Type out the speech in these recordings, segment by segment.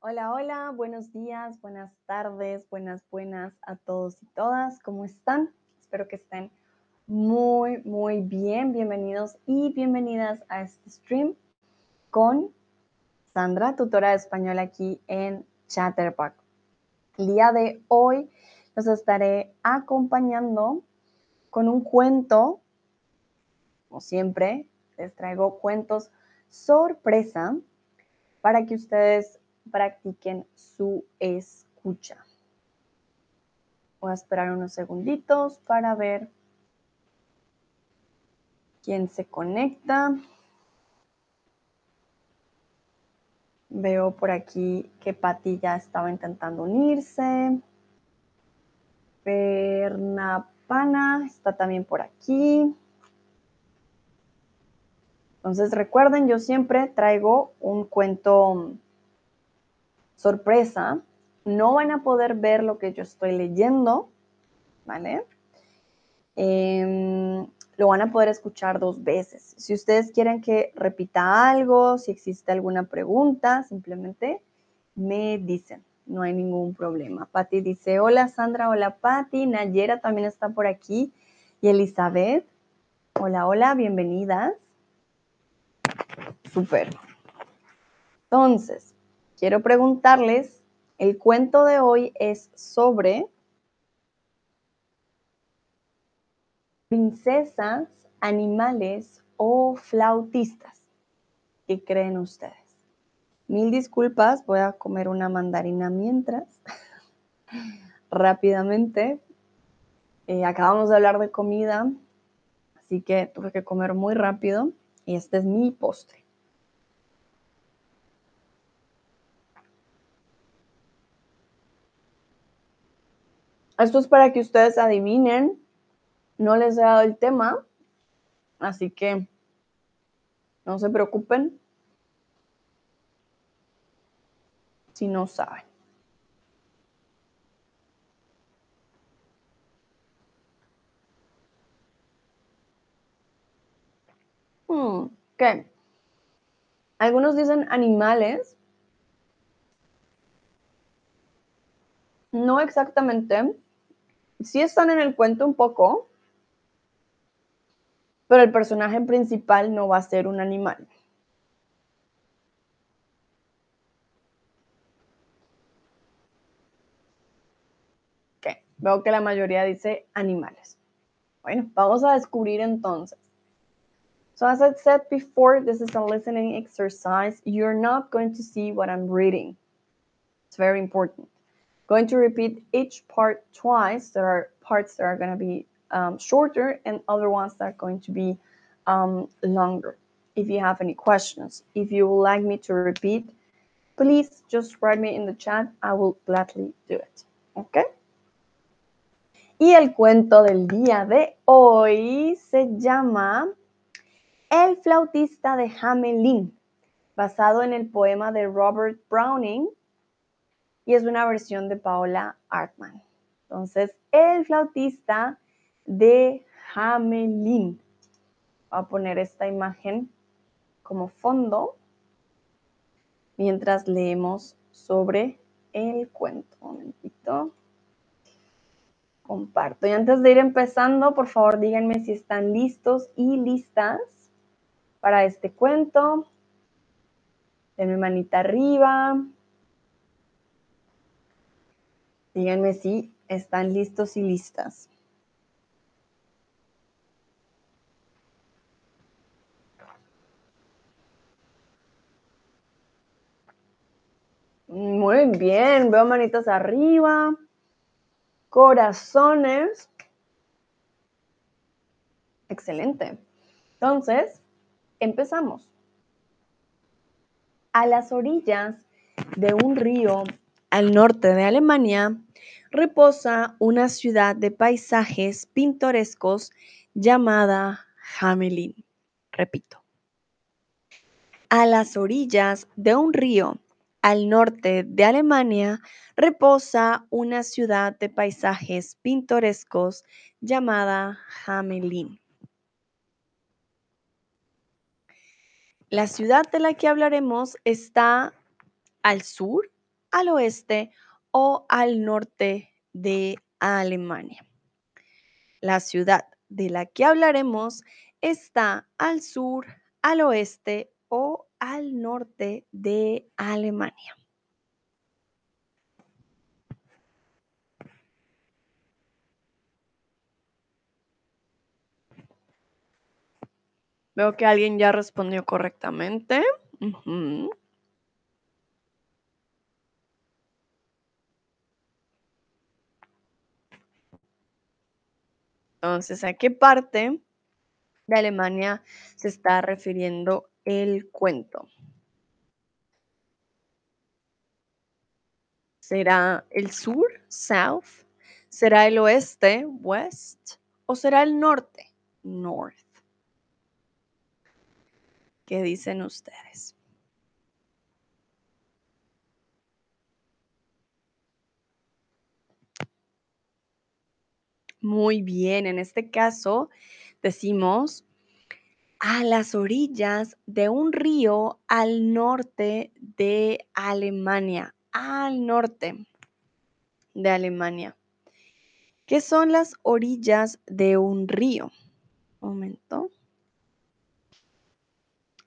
Hola, hola, buenos días, buenas tardes, buenas, buenas a todos y todas. ¿Cómo están? Espero que estén muy, muy bien. Bienvenidos y bienvenidas a este stream con Sandra, tutora de español aquí en Chatterbox. El día de hoy los estaré acompañando con un cuento, como siempre, les traigo cuentos sorpresa para que ustedes practiquen su escucha. Voy a esperar unos segunditos para ver quién se conecta. Veo por aquí que Pati ya estaba intentando unirse. Pernapana está también por aquí. Entonces recuerden, yo siempre traigo un cuento sorpresa. No van a poder ver lo que yo estoy leyendo, ¿vale? Em, lo van a poder escuchar dos veces. Si ustedes quieren que repita algo, si existe alguna pregunta, simplemente me dicen. No hay ningún problema. Patti dice, hola Sandra, hola Patti. Nayera también está por aquí. Y Elizabeth, hola, hola, bienvenidas. Súper. Entonces, quiero preguntarles, el cuento de hoy es sobre princesas, animales o flautistas. ¿Qué creen ustedes? Mil disculpas, voy a comer una mandarina mientras. Rápidamente. Eh, acabamos de hablar de comida, así que tuve que comer muy rápido y este es mi postre. Esto es para que ustedes adivinen. No les he dado el tema, así que no se preocupen si no saben. Hmm, ¿Qué? Algunos dicen animales. No exactamente sí están en el cuento un poco, pero el personaje principal no va a ser un animal. Veo que la mayoría dice animales. Bueno, vamos a descubrir entonces. So as I said before, this is a listening exercise. You're not going to see what I'm reading. It's very important. Going to repeat each part twice. There are parts that are going to be um, shorter and other ones that are going to be um, longer. If you have any questions, if you would like me to repeat, please just write me in the chat. I will gladly do it. Okay? Y el cuento del día de hoy se llama El flautista de Hamelin, basado en el poema de Robert Browning y es una versión de Paola Artman. Entonces, el flautista de Hamelin. Voy a poner esta imagen como fondo mientras leemos sobre el cuento. Un momentito. Comparto. Y antes de ir empezando, por favor, díganme si están listos y listas para este cuento. Denme manita arriba. Díganme si están listos y listas. Muy bien, veo manitas arriba, corazones. Excelente. Entonces, empezamos. A las orillas de un río al norte de Alemania reposa una ciudad de paisajes pintorescos llamada Hamelin. Repito. A las orillas de un río al norte de Alemania reposa una ciudad de paisajes pintorescos llamada Hamelin. La ciudad de la que hablaremos está al sur al oeste o al norte de Alemania. La ciudad de la que hablaremos está al sur, al oeste o al norte de Alemania. Veo que alguien ya respondió correctamente. Entonces, ¿a qué parte de Alemania se está refiriendo el cuento? ¿Será el sur, south? ¿Será el oeste, west? ¿O será el norte, north? ¿Qué dicen ustedes? Muy bien, en este caso decimos a las orillas de un río al norte de Alemania, al norte de Alemania. ¿Qué son las orillas de un río? Un momento.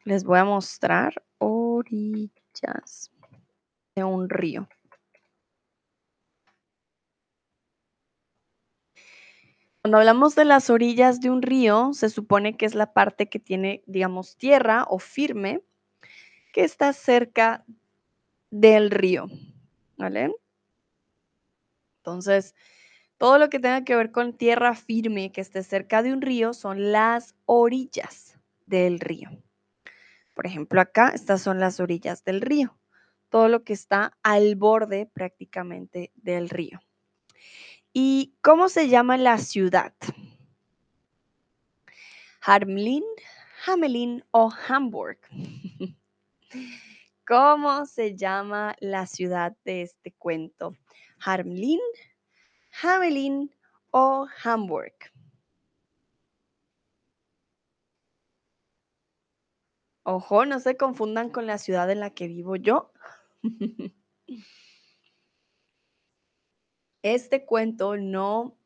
Les voy a mostrar orillas de un río. Cuando hablamos de las orillas de un río, se supone que es la parte que tiene, digamos, tierra o firme, que está cerca del río, ¿vale? Entonces, todo lo que tenga que ver con tierra firme que esté cerca de un río son las orillas del río. Por ejemplo, acá estas son las orillas del río, todo lo que está al borde prácticamente del río. ¿Y cómo se llama la ciudad? Harmlin, Hamelin o Hamburg. ¿Cómo se llama la ciudad de este cuento? Harmlin, Hamelin o Hamburg. Ojo, no se confundan con la ciudad en la que vivo yo. Este cuento no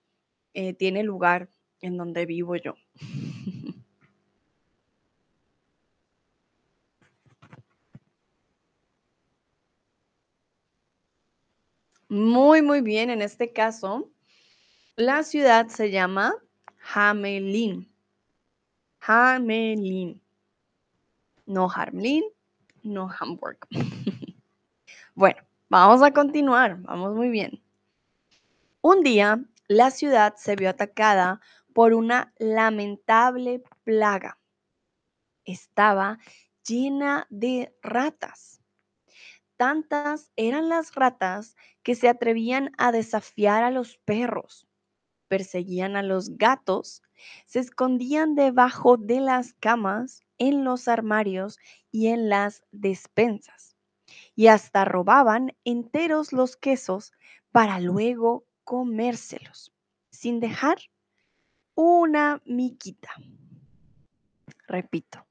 eh, tiene lugar en donde vivo yo. Muy, muy bien. En este caso, la ciudad se llama Hamelin. Hamelin. No Harmlin, no Hamburg. bueno, vamos a continuar. Vamos muy bien. Un día, la ciudad se vio atacada por una lamentable plaga. Estaba llena de ratas. Tantas eran las ratas que se atrevían a desafiar a los perros, perseguían a los gatos, se escondían debajo de las camas, en los armarios y en las despensas, y hasta robaban enteros los quesos para luego comérselos, sin dejar una miquita. Repito,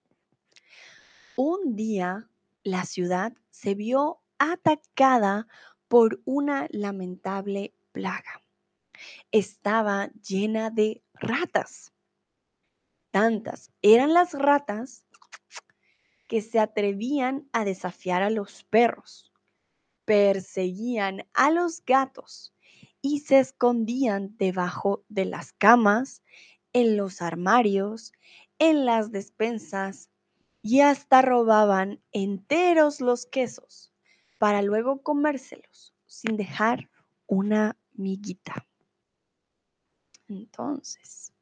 un día la ciudad se vio atacada por una lamentable plaga. Estaba llena de ratas. Tantas eran las ratas que se atrevían a desafiar a los perros, perseguían a los gatos y se escondían debajo de las camas, en los armarios, en las despensas y hasta robaban enteros los quesos para luego comérselos sin dejar una miguita. Entonces,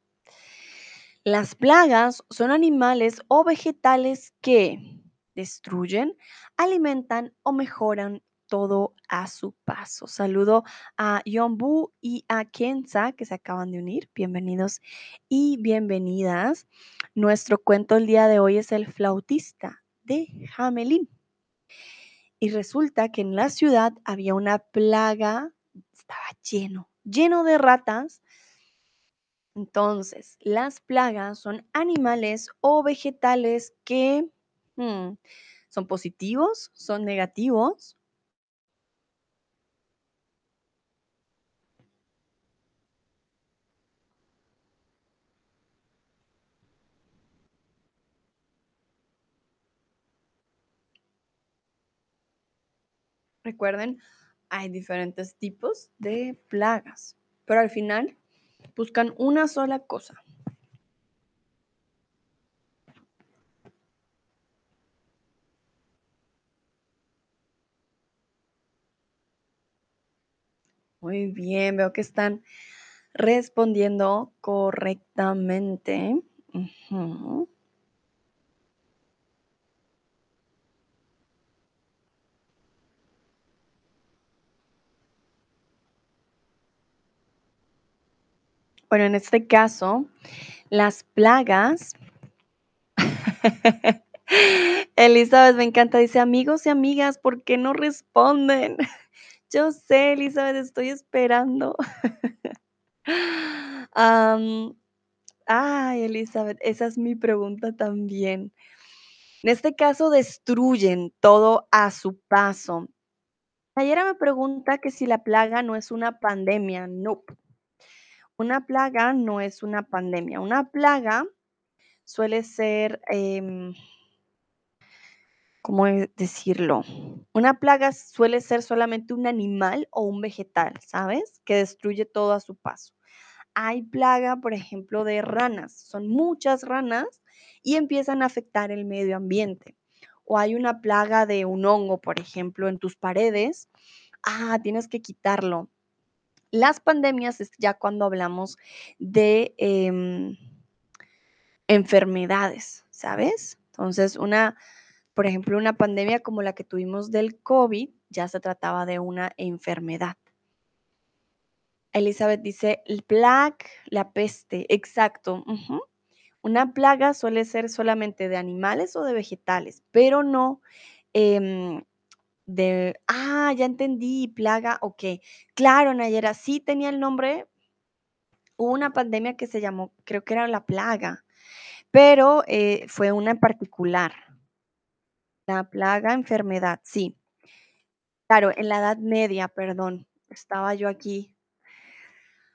las plagas son animales o vegetales que destruyen, alimentan o mejoran todo a su paso. Saludo a Yombu y a Kenza que se acaban de unir. Bienvenidos y bienvenidas. Nuestro cuento el día de hoy es El flautista de Hamelin. Y resulta que en la ciudad había una plaga, estaba lleno, lleno de ratas. Entonces, las plagas son animales o vegetales que hmm, son positivos, son negativos. Recuerden, hay diferentes tipos de plagas, pero al final buscan una sola cosa. Muy bien, veo que están respondiendo correctamente. Bueno, en este caso, las plagas. Elizabeth me encanta, dice amigos y amigas, ¿por qué no responden? Yo sé, Elizabeth, estoy esperando. Am, ay, Elizabeth, esa es mi pregunta también. En este caso, destruyen todo a su paso. Nayera me pregunta que si la plaga no es una pandemia. No. Una plaga no es una pandemia. Una plaga suele ser, em, ¿cómo e- decirlo? Una plaga suele ser solamente un animal o un vegetal, ¿sabes? Que destruye todo a su paso. Hay plaga, por ejemplo, de ranas. Son muchas ranas y empiezan a afectar el medio ambiente. O hay una plaga de un hongo, por ejemplo, en tus paredes. Ah, tienes que quitarlo. Las pandemias es ya cuando hablamos de em, enfermedades, ¿sabes? Entonces, una, por ejemplo, una pandemia como la que tuvimos del COVID, ya se trataba de una enfermedad. Elizabeth dice, el plague, la peste, exacto. Una plaga suele ser solamente de animales o de vegetales, pero no em, de, ah, ya entendí, plaga, ok. Claro, Nayera, sí tenía el nombre, hubo una pandemia que se llamó, creo que era la plaga, pero eh, fue una en particular. La plaga, enfermedad, sí. Claro, en la Edad Media, perdón, estaba yo aquí.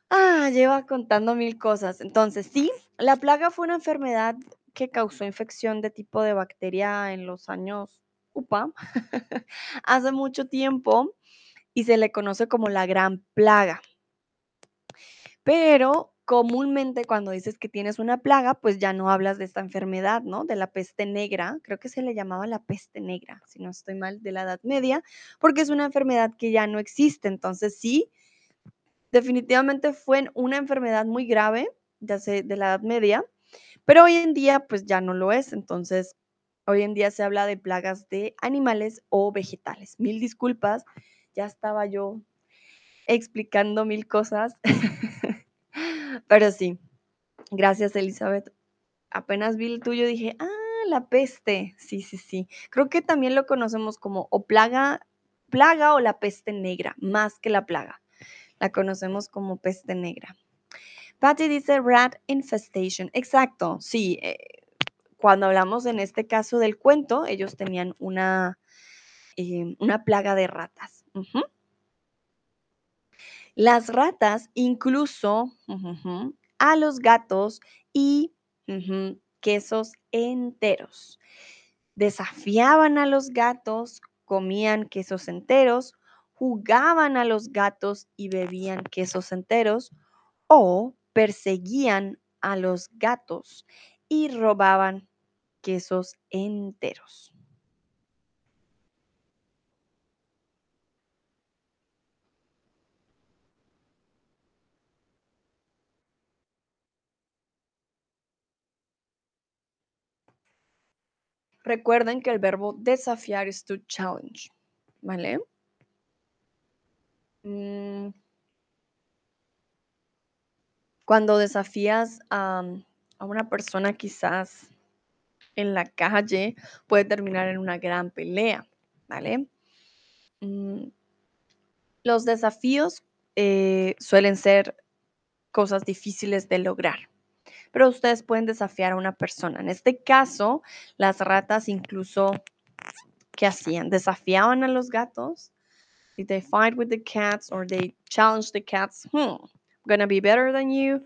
Ah, lleva contando mil cosas. Entonces, sí, la plaga fue una enfermedad que causó infección de tipo de bacteria en los años, hace mucho tiempo y se le conoce como la gran plaga. Pero comúnmente cuando dices que tienes una plaga, pues ya no hablas de esta enfermedad, ¿no? De la peste negra, creo que se le llamaba la peste negra, si no estoy mal, de la Edad Media, porque es una enfermedad que ya no existe. Entonces sí, definitivamente fue una enfermedad muy grave, ya sé, de la Edad Media, pero hoy en día pues ya no lo es. Entonces, hoy en día se habla de plagas de animales o vegetales. Mil disculpas, ya estaba yo explicando mil cosas. Pero sí, gracias Elizabeth. Apenas vi el tuyo dije, ah, la peste. Sí, sí, sí. Creo que también lo conocemos como o plaga, plaga o la peste negra, más que la plaga. La conocemos como peste negra. Patty dice rat infestation. Exacto, sí. eh, cuando hablamos en este caso del cuento, ellos tenían una, eh, una plaga de ratas. Las ratas incluso a los gatos y quesos enteros. Desafiaban a los gatos, comían quesos enteros, jugaban a los gatos y bebían quesos enteros o perseguían a los gatos y robaban quesos enteros. Recuerden que el verbo desafiar es to challenge, ¿vale? Mm, Cuando desafías a, a una persona quizás en la calle, puede terminar en una gran pelea, ¿vale? Mm, Los desafíos eh, suelen ser cosas difíciles de lograr, pero ustedes pueden desafiar a una persona. En este caso, las ratas incluso, ¿qué hacían? Desafiaban a los gatos. Did they fight with the cats or they challenged the cats? Hmm, I'm gonna be better than you.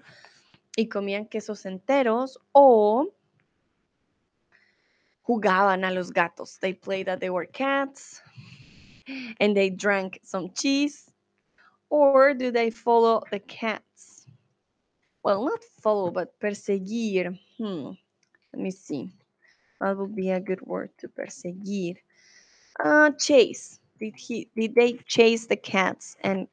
Y comían quesos enteros o jugaban a los gatos. They played that they were cats. and they drank some cheese? Or do they follow the cats? Well, not follow, but perseguir. Hmm. Let me see. That would be a good word to perseguir. Uh, chase. Did he? Did they chase the cats and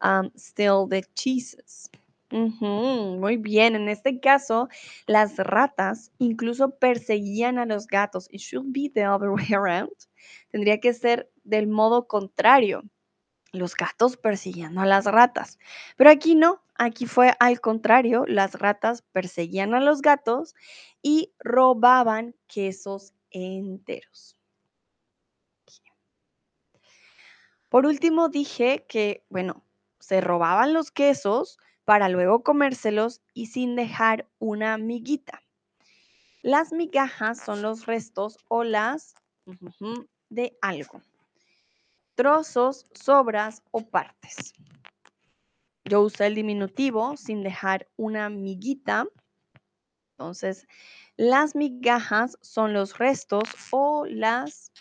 um, steal the cheeses? Muy bien, en este caso, las ratas incluso perseguían a los gatos. It should be the other way around. Tendría que ser del modo contrario. Los gatos persiguiendo a las ratas. Pero aquí no, aquí fue al contrario. Las ratas perseguían a los gatos y robaban quesos enteros. Por último, dije que, bueno, se robaban los quesos para luego comérselos y sin dejar una miguita. Las migajas son los restos o las de algo. Trozos, sobras o partes. Yo usé el diminutivo sin dejar una miguita. Entonces, las migajas son los restos o las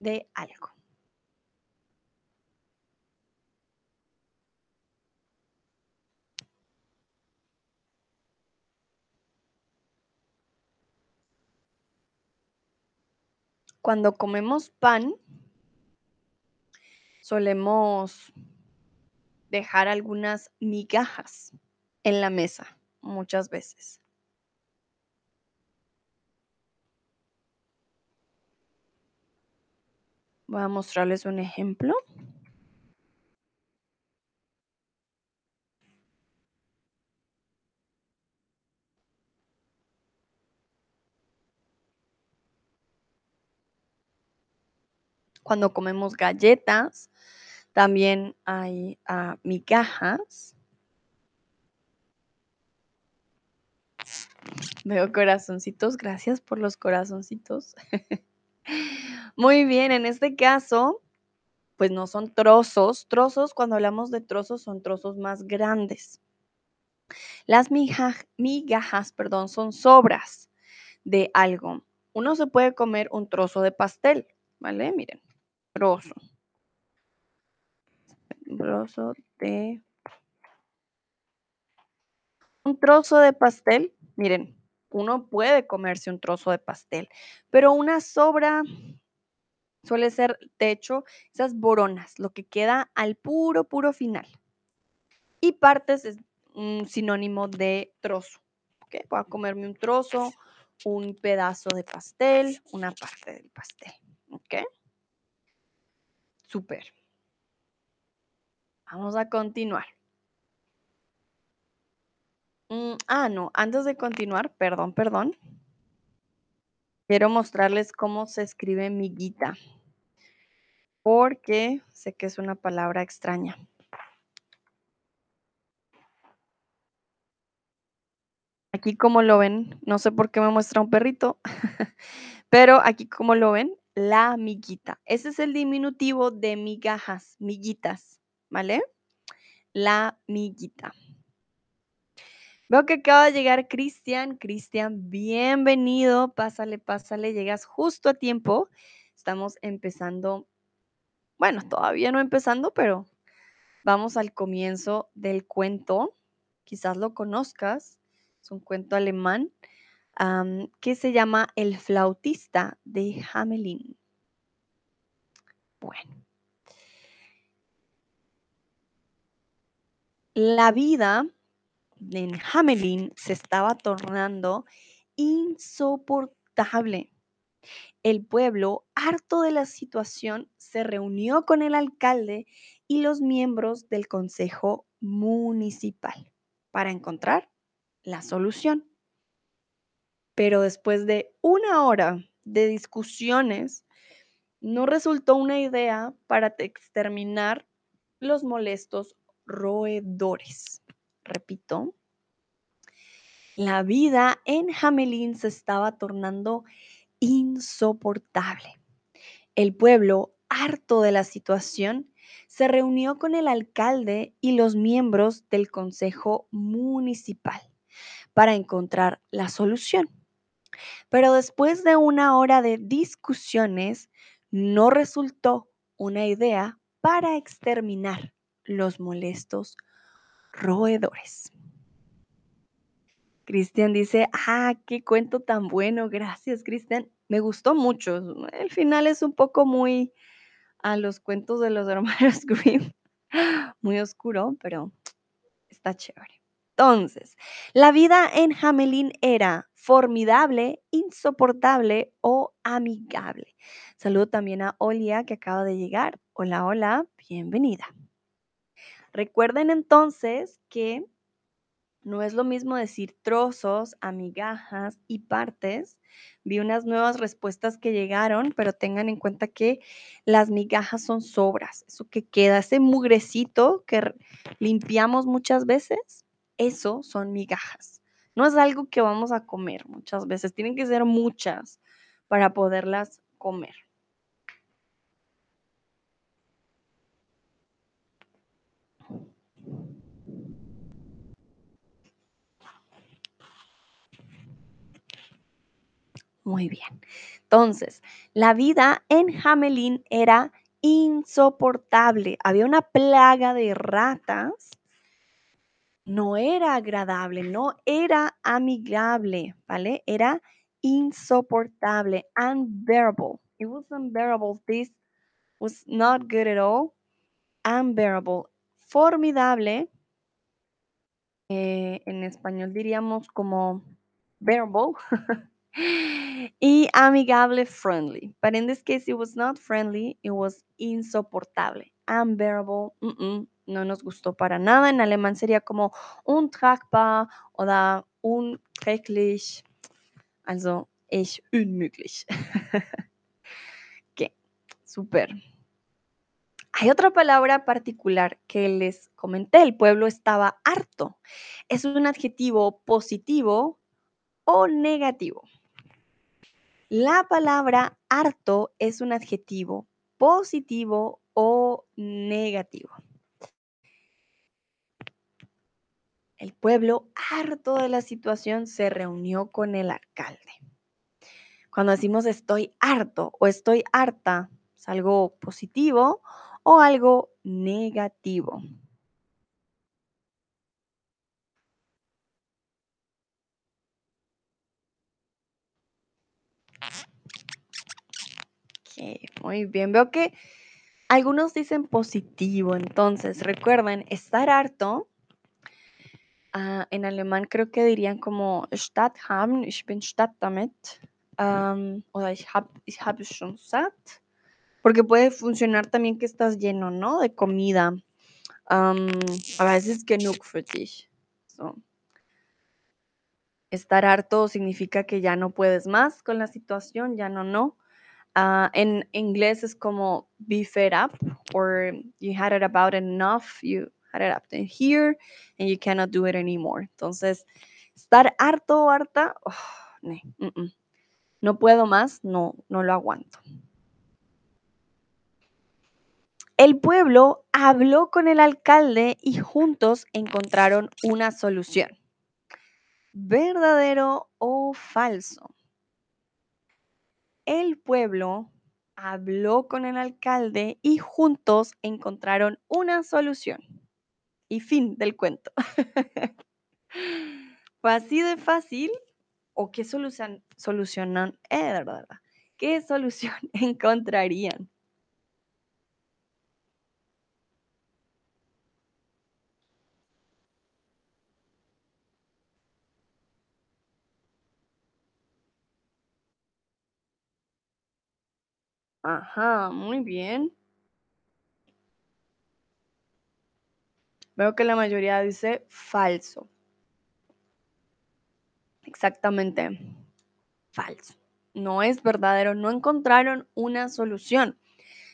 de algo. Cuando comemos pan, solemos dejar algunas migajas en la mesa muchas veces. Voy a mostrarles un ejemplo. Cuando comemos galletas, también hay ah, migajas. Veo corazoncitos, gracias por los corazoncitos. Muy bien, en este caso, pues no son trozos. Trozos, cuando hablamos de trozos, son trozos más grandes. Las migajas, perdón, son sobras de algo. Uno se puede comer un trozo de pastel, ¿vale? Miren, trozo. Trozo de... Un trozo de pastel, miren, uno puede comerse un trozo de pastel, pero una sobra suele ser, de hecho, esas boronas, lo que queda al puro, puro final. Y partes es un sinónimo de trozo. ¿ok? Voy a comerme un trozo, un pedazo de pastel, una parte del pastel. ¿Ok? Súper. Vamos a continuar. Mm, ah, no, antes de continuar, perdón, perdón. Quiero mostrarles cómo se escribe miguita, porque sé que es una palabra extraña. Aquí como lo ven, no sé por qué me muestra un perrito, pero aquí como lo ven, la miguita. Ese es el diminutivo de migajas, miguitas, ¿vale? La miguita. Veo que acaba de llegar Cristian. Cristian, bienvenido. Pásale, pásale. Llegas justo a tiempo. Estamos empezando, bueno, todavía no empezando, pero vamos al comienzo del cuento. Quizás lo conozcas. Es un cuento alemán que se llama El flautista de Hamelin. Bueno. La vida en Hamelin se estaba tornando insoportable. El pueblo, harto de la situación, se reunió con el alcalde y los miembros del consejo municipal para encontrar la solución. Pero después de una hora de discusiones, no resultó una idea para te- exterminar los molestos roedores. Repito, la vida en Hamelin se estaba tornando insoportable. El pueblo, harto de la situación, se reunió con el alcalde y los miembros del consejo municipal para encontrar la solución. Pero después de una hora de discusiones, no resultó una idea para exterminar los molestos roedores. Cristian dice, ah, qué cuento tan bueno, gracias Cristian. Me gustó mucho. El final es un poco muy a los cuentos de los hermanos Grimm, muy oscuro, pero está chévere. Entonces, la vida en Hamelin era formidable, insoportable o amigable. Saludo también a Olia que acaba de llegar. Hola, hola, bienvenida. Recuerden entonces que no es lo mismo decir trozos, amigajas y partes. Vi unas nuevas respuestas que llegaron, pero tengan en cuenta que las migajas son sobras, eso que queda, ese mugrecito que limpiamos muchas veces, eso son migajas. No es algo que vamos a comer muchas veces, tienen que ser muchas para poderlas comer. Muy bien. Entonces, la vida en Hamelin era insoportable. Había una plaga de ratas. No era agradable, no era amigable, ¿vale? Era insoportable, unbearable. It was unbearable. This was not good at all. Unbearable. Formidable. Eh, en español diríamos como bearable. y amigable, friendly. But in this case, it was not friendly, it was insoportable, unbearable, no nos gustó para nada. En alemán sería como untragbar oder unträglich, also echt unmöglich. ok, super. Hay otra palabra particular que les comenté, el pueblo estaba harto. Es un adjetivo positivo o negativo. La palabra harto es un adjetivo positivo o negativo. El pueblo, harto de la situación, se reunió con el alcalde. Cuando decimos estoy harto o estoy harta, es algo positivo o algo negativo. muy bien. Veo que algunos dicen positivo, entonces recuerden, estar harto. Ah, en alemán creo que dirían como Stadt haben, ich bin statt damit. Um, oder ich habe schon satt. Porque puede funcionar también que estás lleno, ¿no? De comida. A veces genug für dich. Estar harto significa que ya no puedes más con la situación, ya no, no. Uh, en inglés es como be fed up or you had it about enough, you had it up to here and you cannot do it anymore. Entonces, estar harto o harta, no, no puedo más, no, no lo aguanto. El pueblo habló con el alcalde y juntos encontraron una solución. ¿Verdadero o falso? El pueblo habló con el alcalde y juntos encontraron una solución. Y fin del cuento. ¿Fue así de fácil? ¿O qué solución, solucionan? Eh, ¿Qué solución encontrarían? Ajá, muy bien. Veo que la mayoría dice falso. Exactamente, falso. No es verdadero, no encontraron una solución.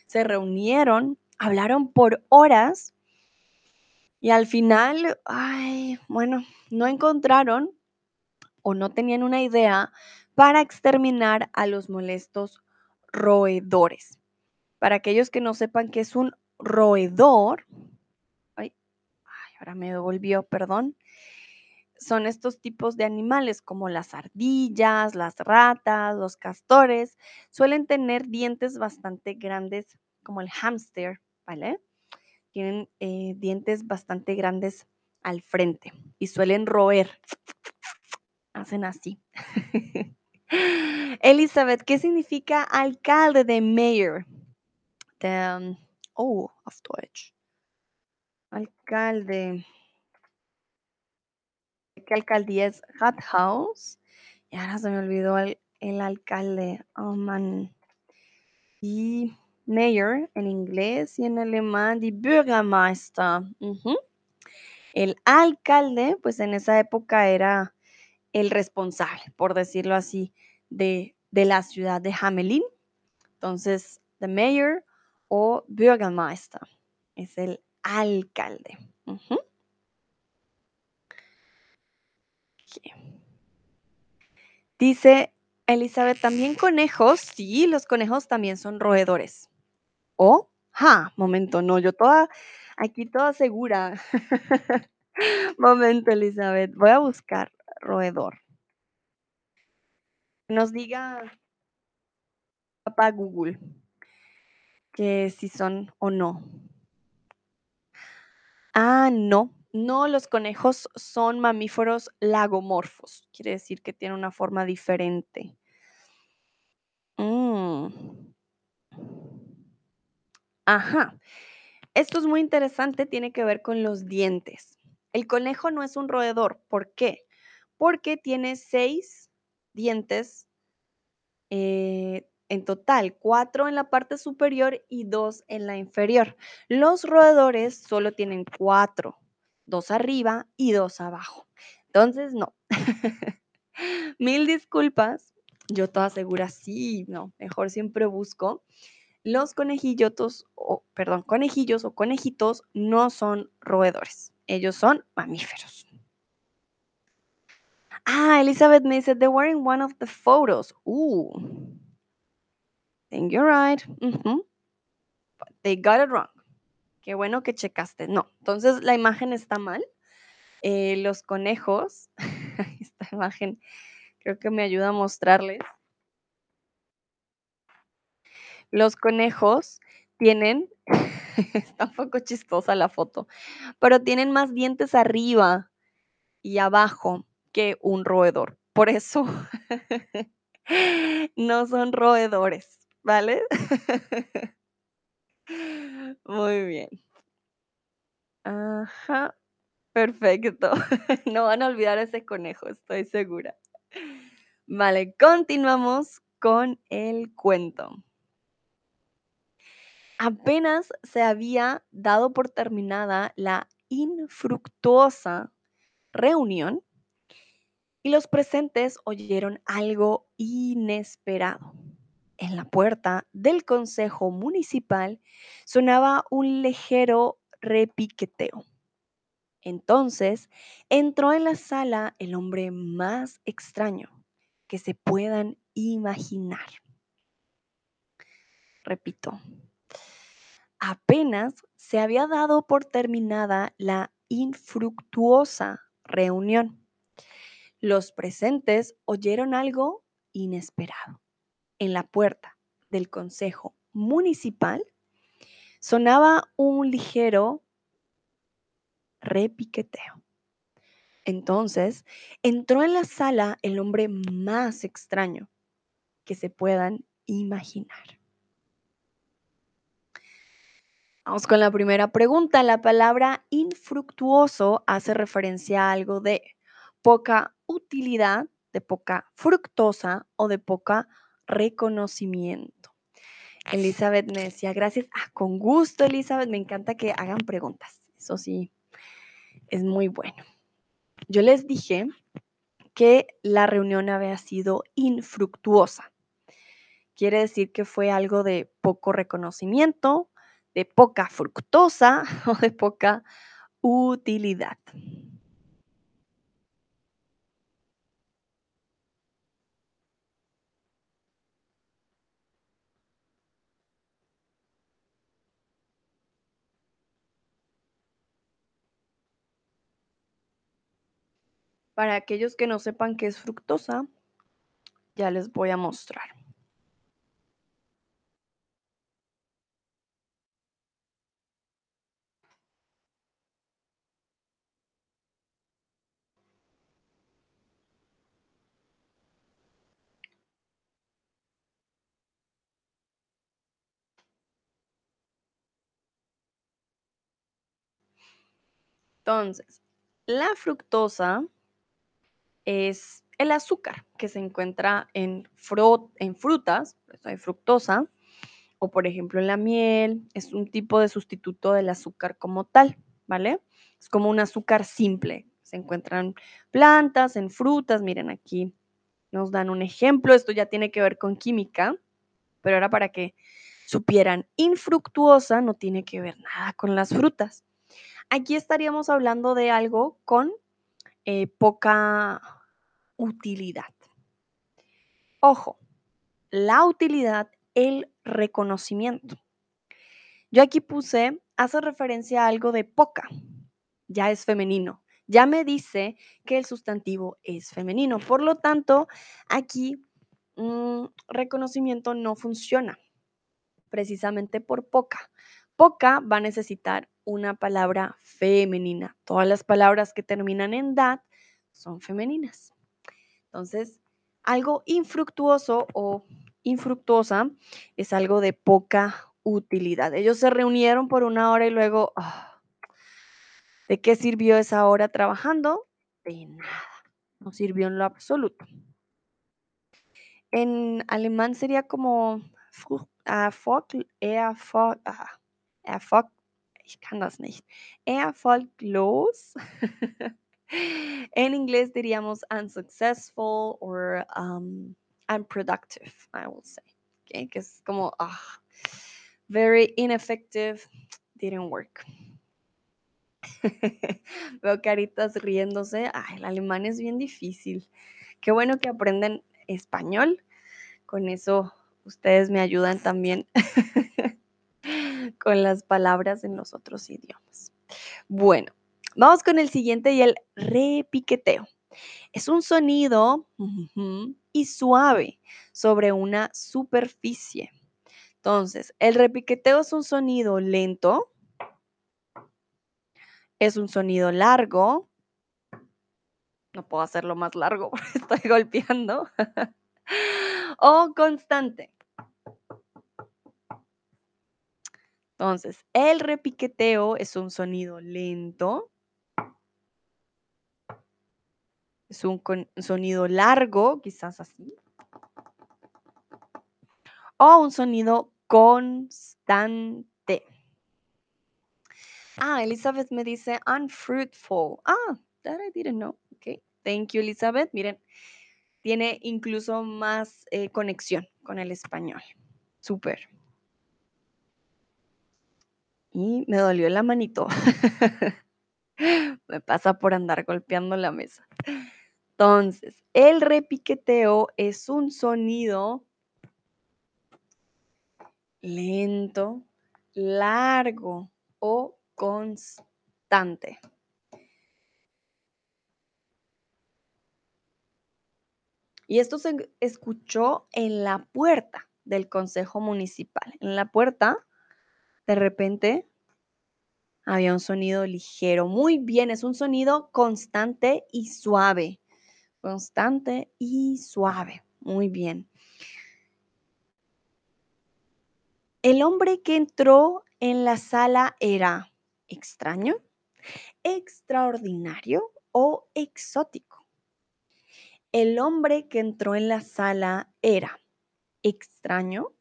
Se reunieron, hablaron por horas y al final, ay, bueno, no encontraron o no tenían una idea para exterminar a los molestos roedores. Para aquellos que no sepan qué es un roedor, ay, ahora me devolvió, perdón, son estos tipos de animales como las ardillas, las ratas, los castores, suelen tener dientes bastante grandes como el hámster, ¿vale? Tienen eh, dientes bastante grandes al frente y suelen roer. Hacen así. Elizabeth, ¿qué significa alcalde de mayor? Um, oh, auf Deutsch. Alcalde. ¿Qué alcaldía es? Rathaus. Y ahora se me olvidó el, alcalde. Oh, man. Y mayor en inglés y en alemán, die Bürgermeister. El alcalde, pues en esa época era el responsable, por decirlo así, de, de la ciudad de Hamelin. Entonces, the mayor o Bürgermeister es el alcalde. Dice Elizabeth, también conejos. Sí, los conejos también son roedores. O, ja, momento, no, yo toda, aquí toda segura. momento, Elizabeth, voy a buscar roedor. Nos diga papá Google que si son o no. Ah, no. No, los conejos son mamíferos lagomorfos. Quiere decir que tienen una forma diferente. Mm. Ajá. Esto es muy interesante, tiene que ver con los dientes. El conejo no es un roedor. ¿Por qué? Porque tiene seis dientes eh, en total, cuatro en la parte superior y dos en la inferior. Los roedores solo tienen cuatro, dos arriba y dos abajo. Entonces, no. Mil disculpas. Yo toda segura, sí, no, mejor siempre busco. Los conejillotos, o perdón, conejillos o conejitos no son roedores. Ellos son mamíferos. Ah, Elizabeth me dice, they were in one of the photos. Ooh. think you're right. But They got it wrong. Qué bueno que checaste. No, entonces la imagen está mal. Eh, los conejos, esta imagen creo que me ayuda a mostrarles. Los conejos tienen, está un poco chistosa la foto, pero tienen más dientes arriba y abajo que un roedor. Por eso no son roedores, ¿vale? Muy bien. Ajá, perfecto. No van a olvidar ese conejo, estoy segura. Vale, continuamos con el cuento. Apenas se había dado por terminada la infructuosa reunión y los presentes oyeron algo inesperado. En la puerta del consejo municipal sonaba un ligero repiqueteo. Entonces entró en la sala el hombre más extraño que se puedan imaginar. Repito, apenas se había dado por terminada la infructuosa reunión. Los presentes oyeron algo inesperado. En la puerta del consejo municipal sonaba un ligero repiqueteo. Entonces entró en la sala el hombre más extraño que se puedan imaginar. Vamos con la primera pregunta. La palabra infructuoso hace referencia a algo de poca utilidad, de poca fructosa o de poca reconocimiento. Elizabeth me decía, gracias. Ah, con gusto, Elizabeth. Me encanta que hagan preguntas. Eso sí, es muy bueno. Yo les dije que la reunión había sido infructuosa. Quiere decir que fue algo de poco reconocimiento, de poca fructosa o de poca utilidad. Para aquellos que no sepan qué es fructosa, ya les voy a mostrar. Entonces, la fructosa es el azúcar que se encuentra en, en frutas, hay fructosa, o por ejemplo en la miel, es un tipo de sustituto del azúcar como tal, ¿vale? Es como un azúcar simple. Se encuentran plantas, en frutas, miren aquí nos dan un ejemplo, esto ya tiene que ver con química, pero ahora para que supieran, infructuosa no tiene que ver nada con las frutas. Aquí estaríamos hablando de algo con eh, poca utilidad. Ojo, la utilidad, el reconocimiento. Yo aquí puse, hace referencia a algo de poca, ya es femenino. Ya me dice que el sustantivo es femenino. Por lo tanto, aquí mm, reconocimiento no funciona, precisamente por poca. Poca va a necesitar una palabra femenina. Todas las palabras que terminan en dad son femeninas. Entonces, algo infructuoso o infructuosa es algo de poca utilidad. Ellos se reunieron por una hora y luego, ah, ¿de qué sirvió esa hora trabajando? De nada, no sirvió en lo absoluto. En alemán sería como Erfolg, ich kann das nicht. Erfolglos. en inglés diríamos unsuccessful or um, unproductive, I will say. Okay, que es como ah, very ineffective, didn't work. Veo caritas riéndose. Ay, el alemán es bien difícil. Qué bueno que aprenden español. Con eso ustedes me ayudan también con las palabras en los otros idiomas. Bueno, vamos con el siguiente y el repiqueteo. Es un sonido y suave sobre una superficie. Entonces, el repiqueteo es un sonido lento, es un sonido largo. No puedo hacerlo más largo porque estoy golpeando. o constante. Entonces, el repiqueteo es un sonido lento. Es un sonido largo, quizás así. O un sonido constante. Ah, Elizabeth me dice unfruitful. Ah, that I didn't know. Okay, thank you, Elizabeth. Miren, tiene incluso más eh, conexión con el español. Súper. Y me dolió la manito. me pasa por andar golpeando la mesa. Entonces, el repiqueteo es un sonido lento, largo o constante. Y esto se escuchó en la puerta del Consejo Municipal. En la puerta, de repente, había un sonido ligero. Muy bien, es un sonido constante y suave. Constante y suave. Muy bien. El hombre que entró en la sala era extraño, extraordinario o exótico. El hombre que entró en la sala era extraño,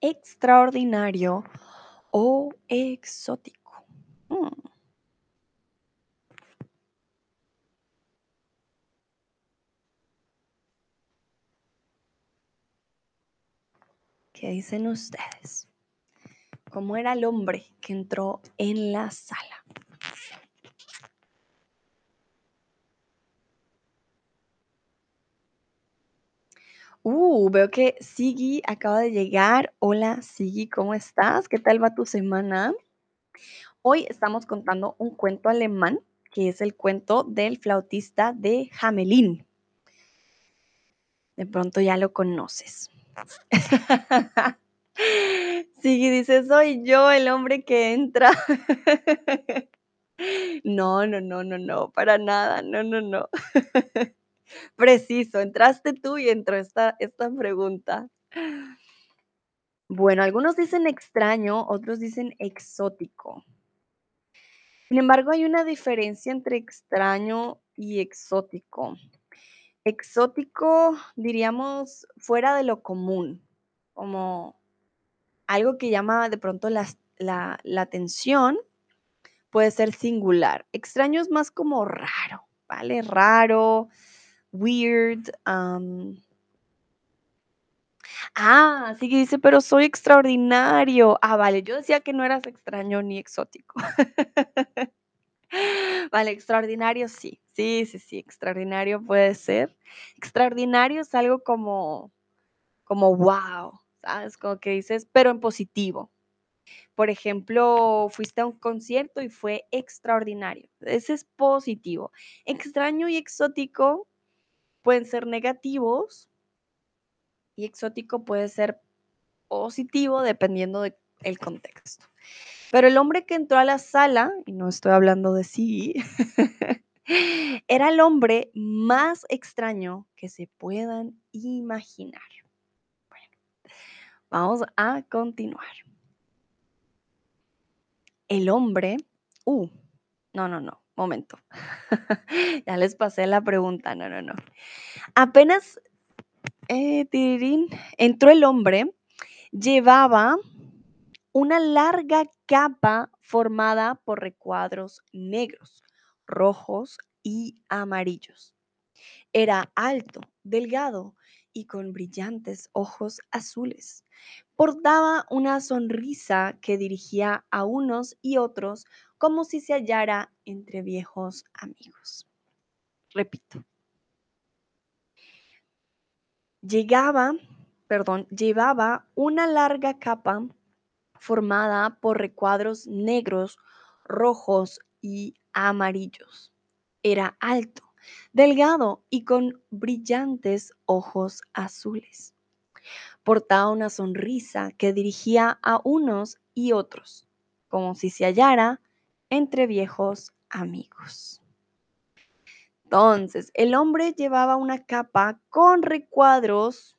extraordinario o exótico. Mm. ¿Qué dicen ustedes? ¿Cómo era el hombre que entró en la sala? Uh, veo que Sigi acaba de llegar. Hola, Sigi, ¿cómo estás? ¿Qué tal va tu semana? Hoy estamos contando un cuento alemán, que es el cuento del flautista de Hamelin. De pronto ya lo conoces. Sigi dice, soy yo el hombre que entra. No, no, no, no, no, para nada, no, no, no. Preciso, entraste tú y entró esta, esta pregunta. Bueno, algunos dicen extraño, otros dicen exótico. Sin embargo, hay una diferencia entre extraño y exótico. Exótico, diríamos, fuera de lo común, como algo que llama de pronto las- la, la atención, puede ser singular. Extraño es más como raro, ¿vale? Raro, weird. Ah, sí que dice, pero soy extraordinario. Ah, vale, yo decía que no eras extraño ni exótico. Vale, extraordinario sí. Sí, sí, sí, extraordinario puede ser. Extraordinario es algo como, como wow, ¿sabes? Como que dices, pero en positivo. Por ejemplo, fuiste a un concierto y fue extraordinario. Ese es positivo. Extraño y exótico pueden ser negativos y exótico puede ser positivo dependiendo del contexto. Pero el hombre que entró a la sala, y no estoy hablando de sí, era el hombre más extraño que se puedan imaginar. Bueno, vamos a continuar. El hombre, uh, no, no, no, momento. ya les pasé la pregunta, no, no, no. Apenas eh, entró el hombre, llevaba una larga capa formada por recuadros negros, rojos y amarillos. Era alto, delgado y con brillantes ojos azules. Portaba una sonrisa que dirigía a unos y otros como si se hallara entre viejos amigos. Repito. Llegaba, perdón, llevaba una larga capa formada por recuadros negros, rojos y amarillos. Era alto, delgado y con brillantes ojos azules. Portaba una sonrisa que dirigía a unos y otros, como si se hallara entre viejos amigos. Entonces, el hombre llevaba una capa con recuadros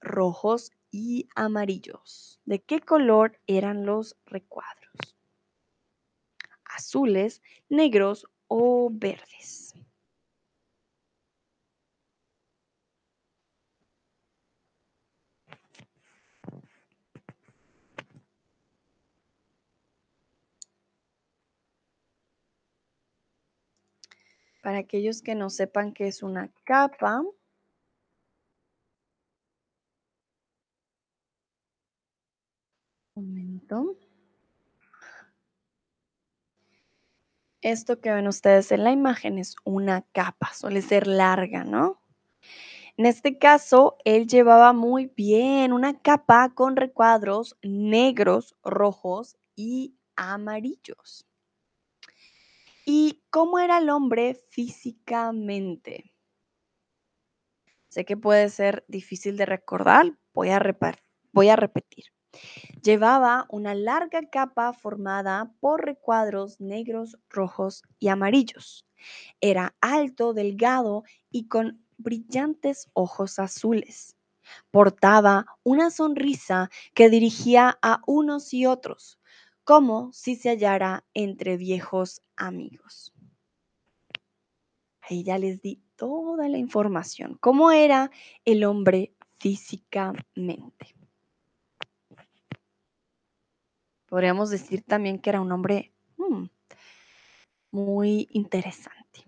rojos y amarillos. ¿De qué color eran los recuadros? Azules, negros o verdes. Para aquellos que no sepan qué es una capa, un momento. Esto que ven ustedes en la imagen es una capa, suele ser larga, ¿no? En este caso, él llevaba muy bien una capa con recuadros negros, rojos y amarillos. ¿Y cómo era el hombre físicamente? Sé que puede ser difícil de recordar, voy a, voy a repetir. Llevaba una larga capa formada por recuadros negros, rojos y amarillos. Era alto, delgado y con brillantes ojos azules. Portaba una sonrisa que dirigía a unos y otros, como si se hallara entre viejos amigos. Ahí ya les di toda la información. ¿Cómo era el hombre físicamente? Podríamos decir también que era un hombre mm, muy interesante.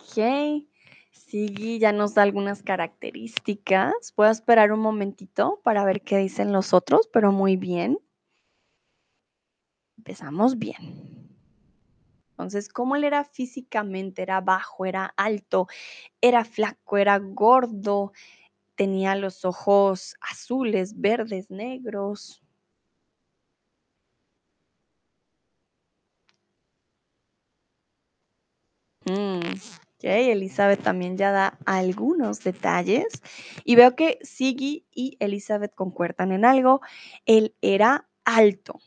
Ok, Sigui ya nos da algunas características. Puedo esperar un momentito para ver qué dicen los otros, pero muy bien. Empezamos bien. Entonces, ¿cómo él era físicamente? Era bajo, era alto, era flaco, era gordo, tenía los ojos azules, verdes, negros. Mm, ok, Elizabeth también ya da algunos detalles. Y veo que Siggy y Elizabeth concuerdan en algo. Él era alto.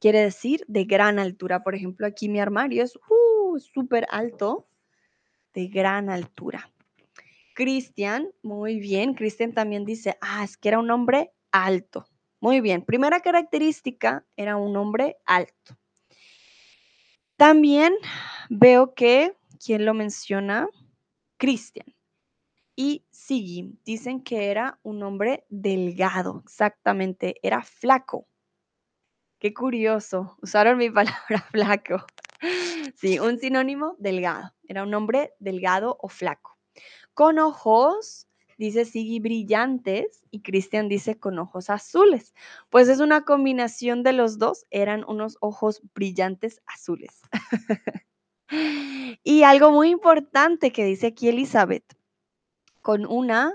quiere decir de gran altura. Por ejemplo, aquí mi armario es uh, súper alto, de gran altura. Cristian, muy bien. Cristian también dice, ah, es que era un hombre alto. Muy bien. Primera característica, era un hombre alto. También veo que, ¿quién lo menciona? Cristian. Y Sigi dicen que era un hombre delgado, exactamente, era flaco. Qué curioso, usaron mi palabra flaco. Sí, un sinónimo delgado, era un hombre delgado o flaco. Con ojos, dice Sigi, brillantes y Cristian dice con ojos azules. Pues es una combinación de los dos, eran unos ojos brillantes azules. y algo muy importante que dice aquí Elizabeth, con una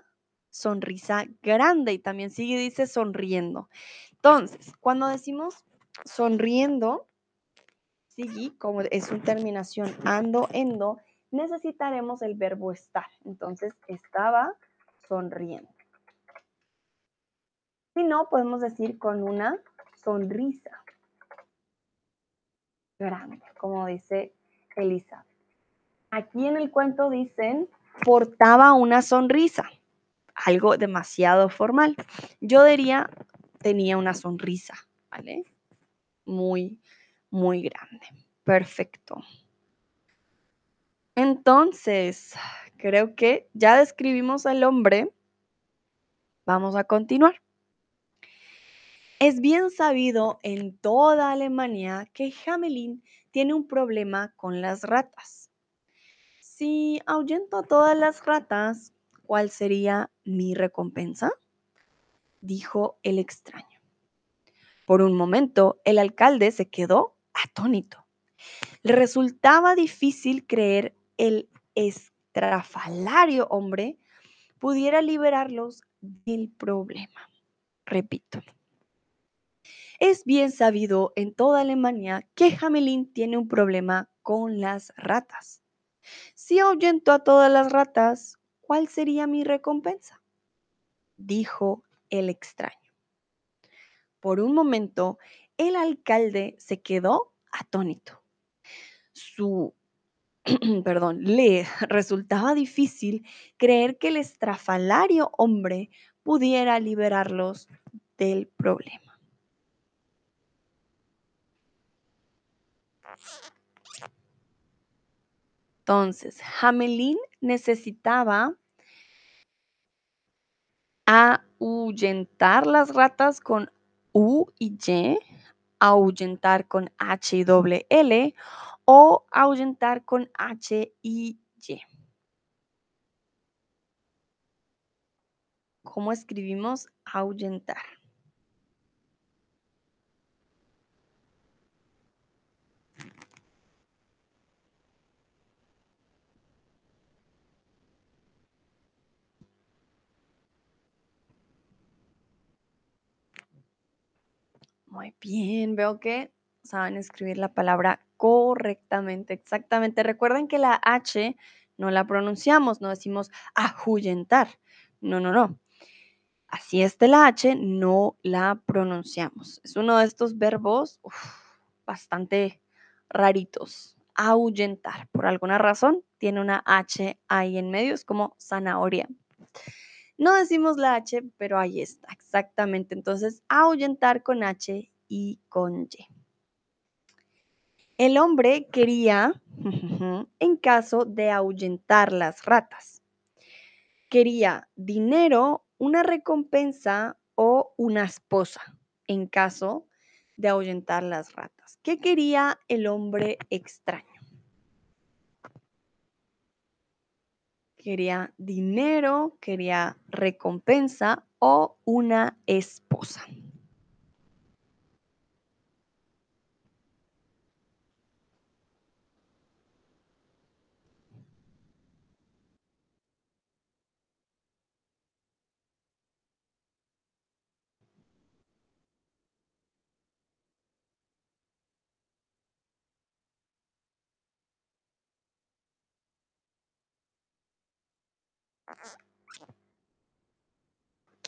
sonrisa grande y también sigue dice sonriendo. Entonces, cuando decimos sonriendo, sigue como es su terminación ando, endo, necesitaremos el verbo estar. Entonces, estaba sonriendo. Si no, podemos decir con una sonrisa grande, como dice Elizabeth. Aquí en el cuento dicen, portaba una sonrisa, algo demasiado formal. Yo diría, tenía una sonrisa, ¿vale? Muy, muy grande. Perfecto. Entonces, creo que ya describimos al hombre. Vamos a continuar. Es bien sabido en toda Alemania que Hamelin tiene un problema con las ratas. Si ahuyento a todas las ratas, ¿cuál sería mi recompensa? Dijo el extraño. Por un momento, el alcalde se quedó atónito. Le resultaba difícil creer el estrafalario hombre pudiera liberarlos del problema. Repito. Es bien sabido en toda Alemania que Hamelin tiene un problema con las ratas. Si ahuyento a todas las ratas, ¿cuál sería mi recompensa? Dijo el extraño. Por un momento, el alcalde se quedó atónito. Su perdón, le resultaba difícil creer que el estrafalario hombre pudiera liberarlos del problema. Entonces, Hamelin necesitaba ahuyentar las ratas con U y Y, ahuyentar con H y doble L o ahuyentar con H y Y. ¿Cómo escribimos ahuyentar? Muy bien, veo que saben escribir la palabra correctamente, exactamente. Recuerden que la H no la pronunciamos, no decimos ahuyentar. No, no, no. Así de la H, no la pronunciamos. Es uno de estos verbos bastante raritos. Ahuyentar. Por alguna razón tiene una H ahí en medio, es como zanahoria. No decimos la H, pero ahí está, exactamente. Entonces, ahuyentar con H y con Y. El hombre quería, en caso de ahuyentar las ratas, quería dinero, una recompensa o una esposa, en caso de ahuyentar las ratas. ¿Qué quería el hombre extraño? Quería dinero, quería recompensa o una esposa.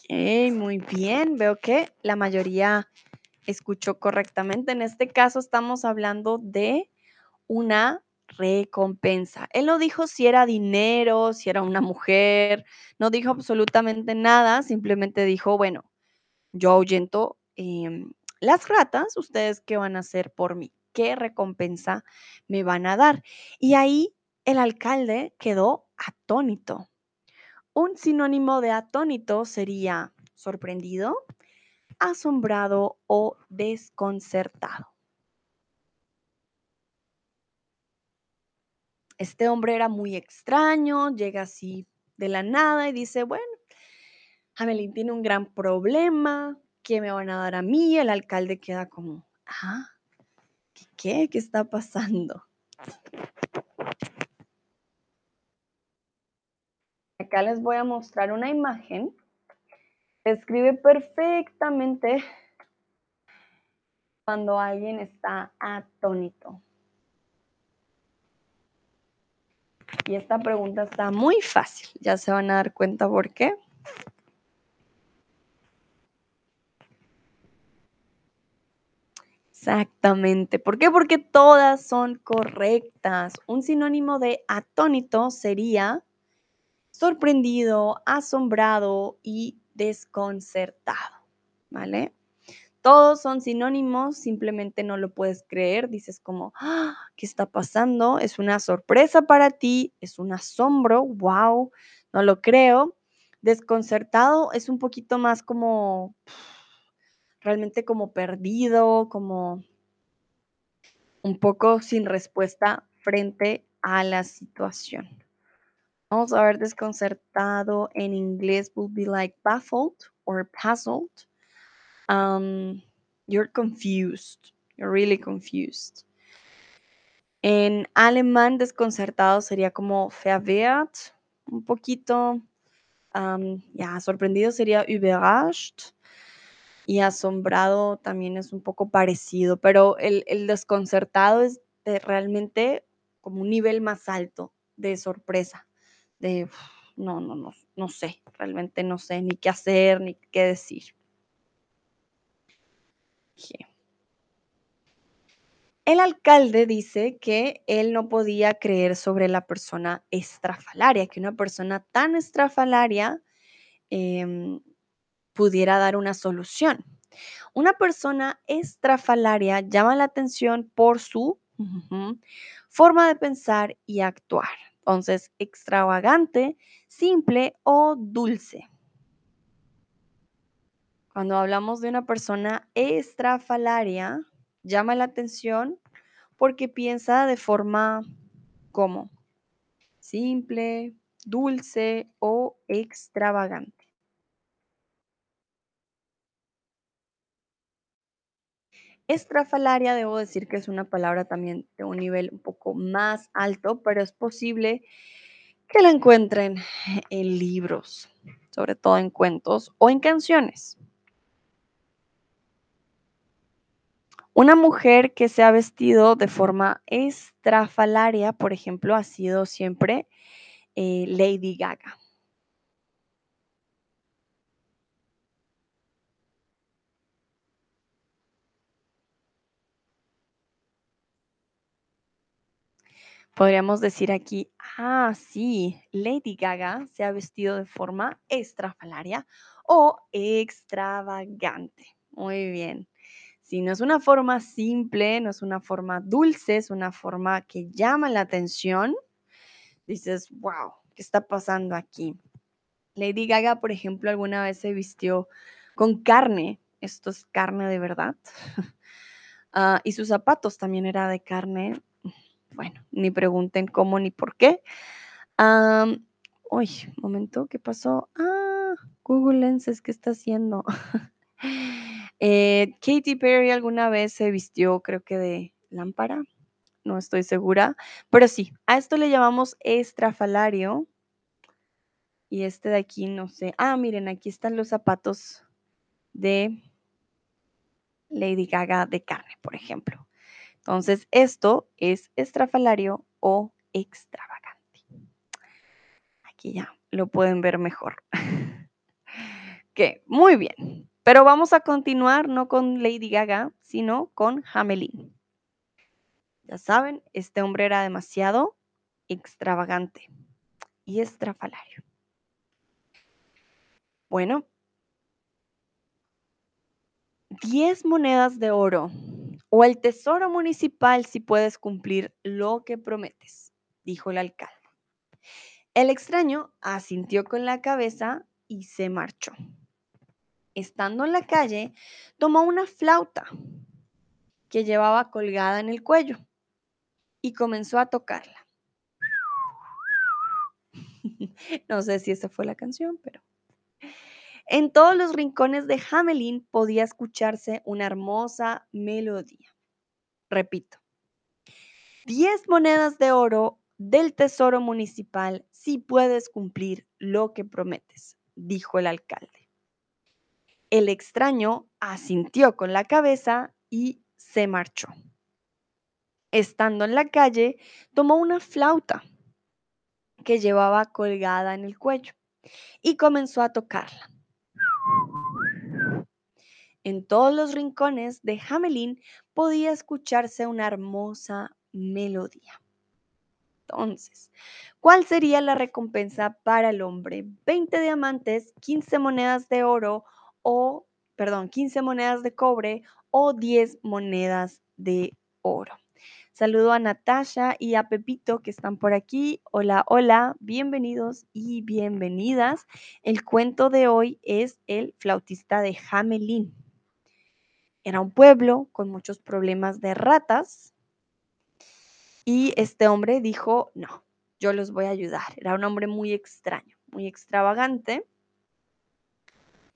Muy bien. Veo que la mayoría escuchó correctamente. En este caso estamos hablando de una recompensa. Él no dijo si era dinero, si era una mujer, no dijo absolutamente nada, simplemente dijo, bueno, yo ahuyento em, las ratas, ¿ustedes qué van a hacer por mí? ¿Qué recompensa me van a dar? Y ahí el alcalde quedó atónito. Un sinónimo de atónito sería sorprendido, asombrado o desconcertado. Este hombre era muy extraño, llega así de la nada y dice, bueno, Amelín tiene un gran problema, ¿qué me van a dar a mí? El alcalde queda como, ah, ¿qué, qué, ¿Qué está pasando? Acá les voy a mostrar una imagen. Describe perfectamente cuando alguien está atónito. Y esta pregunta está muy fácil, ya se van a dar cuenta por qué. Exactamente. ¿Por qué? Porque todas son correctas. Un sinónimo de atónito sería sorprendido, asombrado y desconcertado. ¿Vale? Todos son sinónimos, simplemente no lo puedes creer, dices como, ¡Ah! ¿qué está pasando? Es una sorpresa para ti, es un asombro, wow, no lo creo. Desconcertado es un poquito más como, realmente como perdido, como un poco sin respuesta frente a la situación. Vamos a ver desconcertado en inglés would be like baffled or puzzled. Um, you're confused. You're really confused. En alemán, desconcertado sería como verwirrt, un poquito. Um, ya, sorprendido sería überrascht. Y asombrado también es un poco parecido, pero el, desconcertado es realmente como un nivel más alto de sorpresa, no, no, no, no sé, realmente no sé ni qué hacer ni qué decir. El alcalde dice que él no podía creer sobre la persona estrafalaria, que una persona tan estrafalaria em, pudiera dar una solución. Una persona estrafalaria llama la atención por su forma de pensar y actuar. Entonces, extravagante, simple o dulce. Cuando hablamos de una persona estrafalaria, llama la atención porque piensa de forma como simple, dulce o extravagante. Estrafalaria, debo decir que es una palabra también de un nivel un poco más alto, pero es posible que la encuentren en libros, sobre todo en cuentos o en canciones. Una mujer que se ha vestido de forma estrafalaria, por ejemplo, ha sido siempre eh, Lady Gaga. Podríamos decir aquí, ah, sí, Lady Gaga se ha vestido de forma estrafalaria o extravagante. Muy bien. Si no es una forma simple, no es una forma dulce, es una forma que llama la atención, dices, wow, ¿qué está pasando aquí? Lady Gaga, por ejemplo, alguna vez se vistió con carne, esto es carne de verdad, ah, y sus zapatos también era de carne, bueno, ni pregunten cómo ni por qué. uy, momento, ¿qué pasó? Ah, Google Lenses, ¿qué está haciendo? Eh, Katy Perry alguna vez se vistió, creo que de lámpara, no estoy segura, pero sí, a esto le llamamos estrafalario. Y este de aquí, no sé. Ah, miren, aquí están los zapatos de Lady Gaga de carne, por ejemplo. Entonces, esto es estrafalario o extravagante. Aquí ya lo pueden ver mejor. que muy bien. Pero vamos a continuar no con Lady Gaga, sino con Hamelin. Ya saben, este hombre era demasiado extravagante y estrafalario. Bueno, 10 monedas de oro o el tesoro municipal si puedes cumplir lo que prometes, dijo el alcalde. El extraño asintió con la cabeza y se marchó. Estando en la calle, tomó una flauta que llevaba colgada en el cuello y comenzó a tocarla. no sé si esa fue la canción, pero... En todos los rincones de Hamelin podía escucharse una hermosa melodía. Repito, 10 monedas de oro del tesoro municipal si puedes cumplir lo que prometes, dijo el alcalde. El extraño asintió con la cabeza y se marchó. Estando en la calle, tomó una flauta que llevaba colgada en el cuello y comenzó a tocarla. En todos los rincones de Hamelin podía escucharse una hermosa melodía. Entonces, ¿cuál sería la recompensa para el hombre? 20 diamantes, 15 monedas de oro o, perdón, 15 monedas de cobre o 10 monedas de oro. Saludo a Natasha y a Pepito que están por aquí. Hola, hola, bienvenidos y bienvenidas. El cuento de hoy es El flautista de Hamelin. Era un pueblo con muchos problemas de ratas y este hombre dijo, no, yo los voy a ayudar. Era un hombre muy extraño, muy extravagante.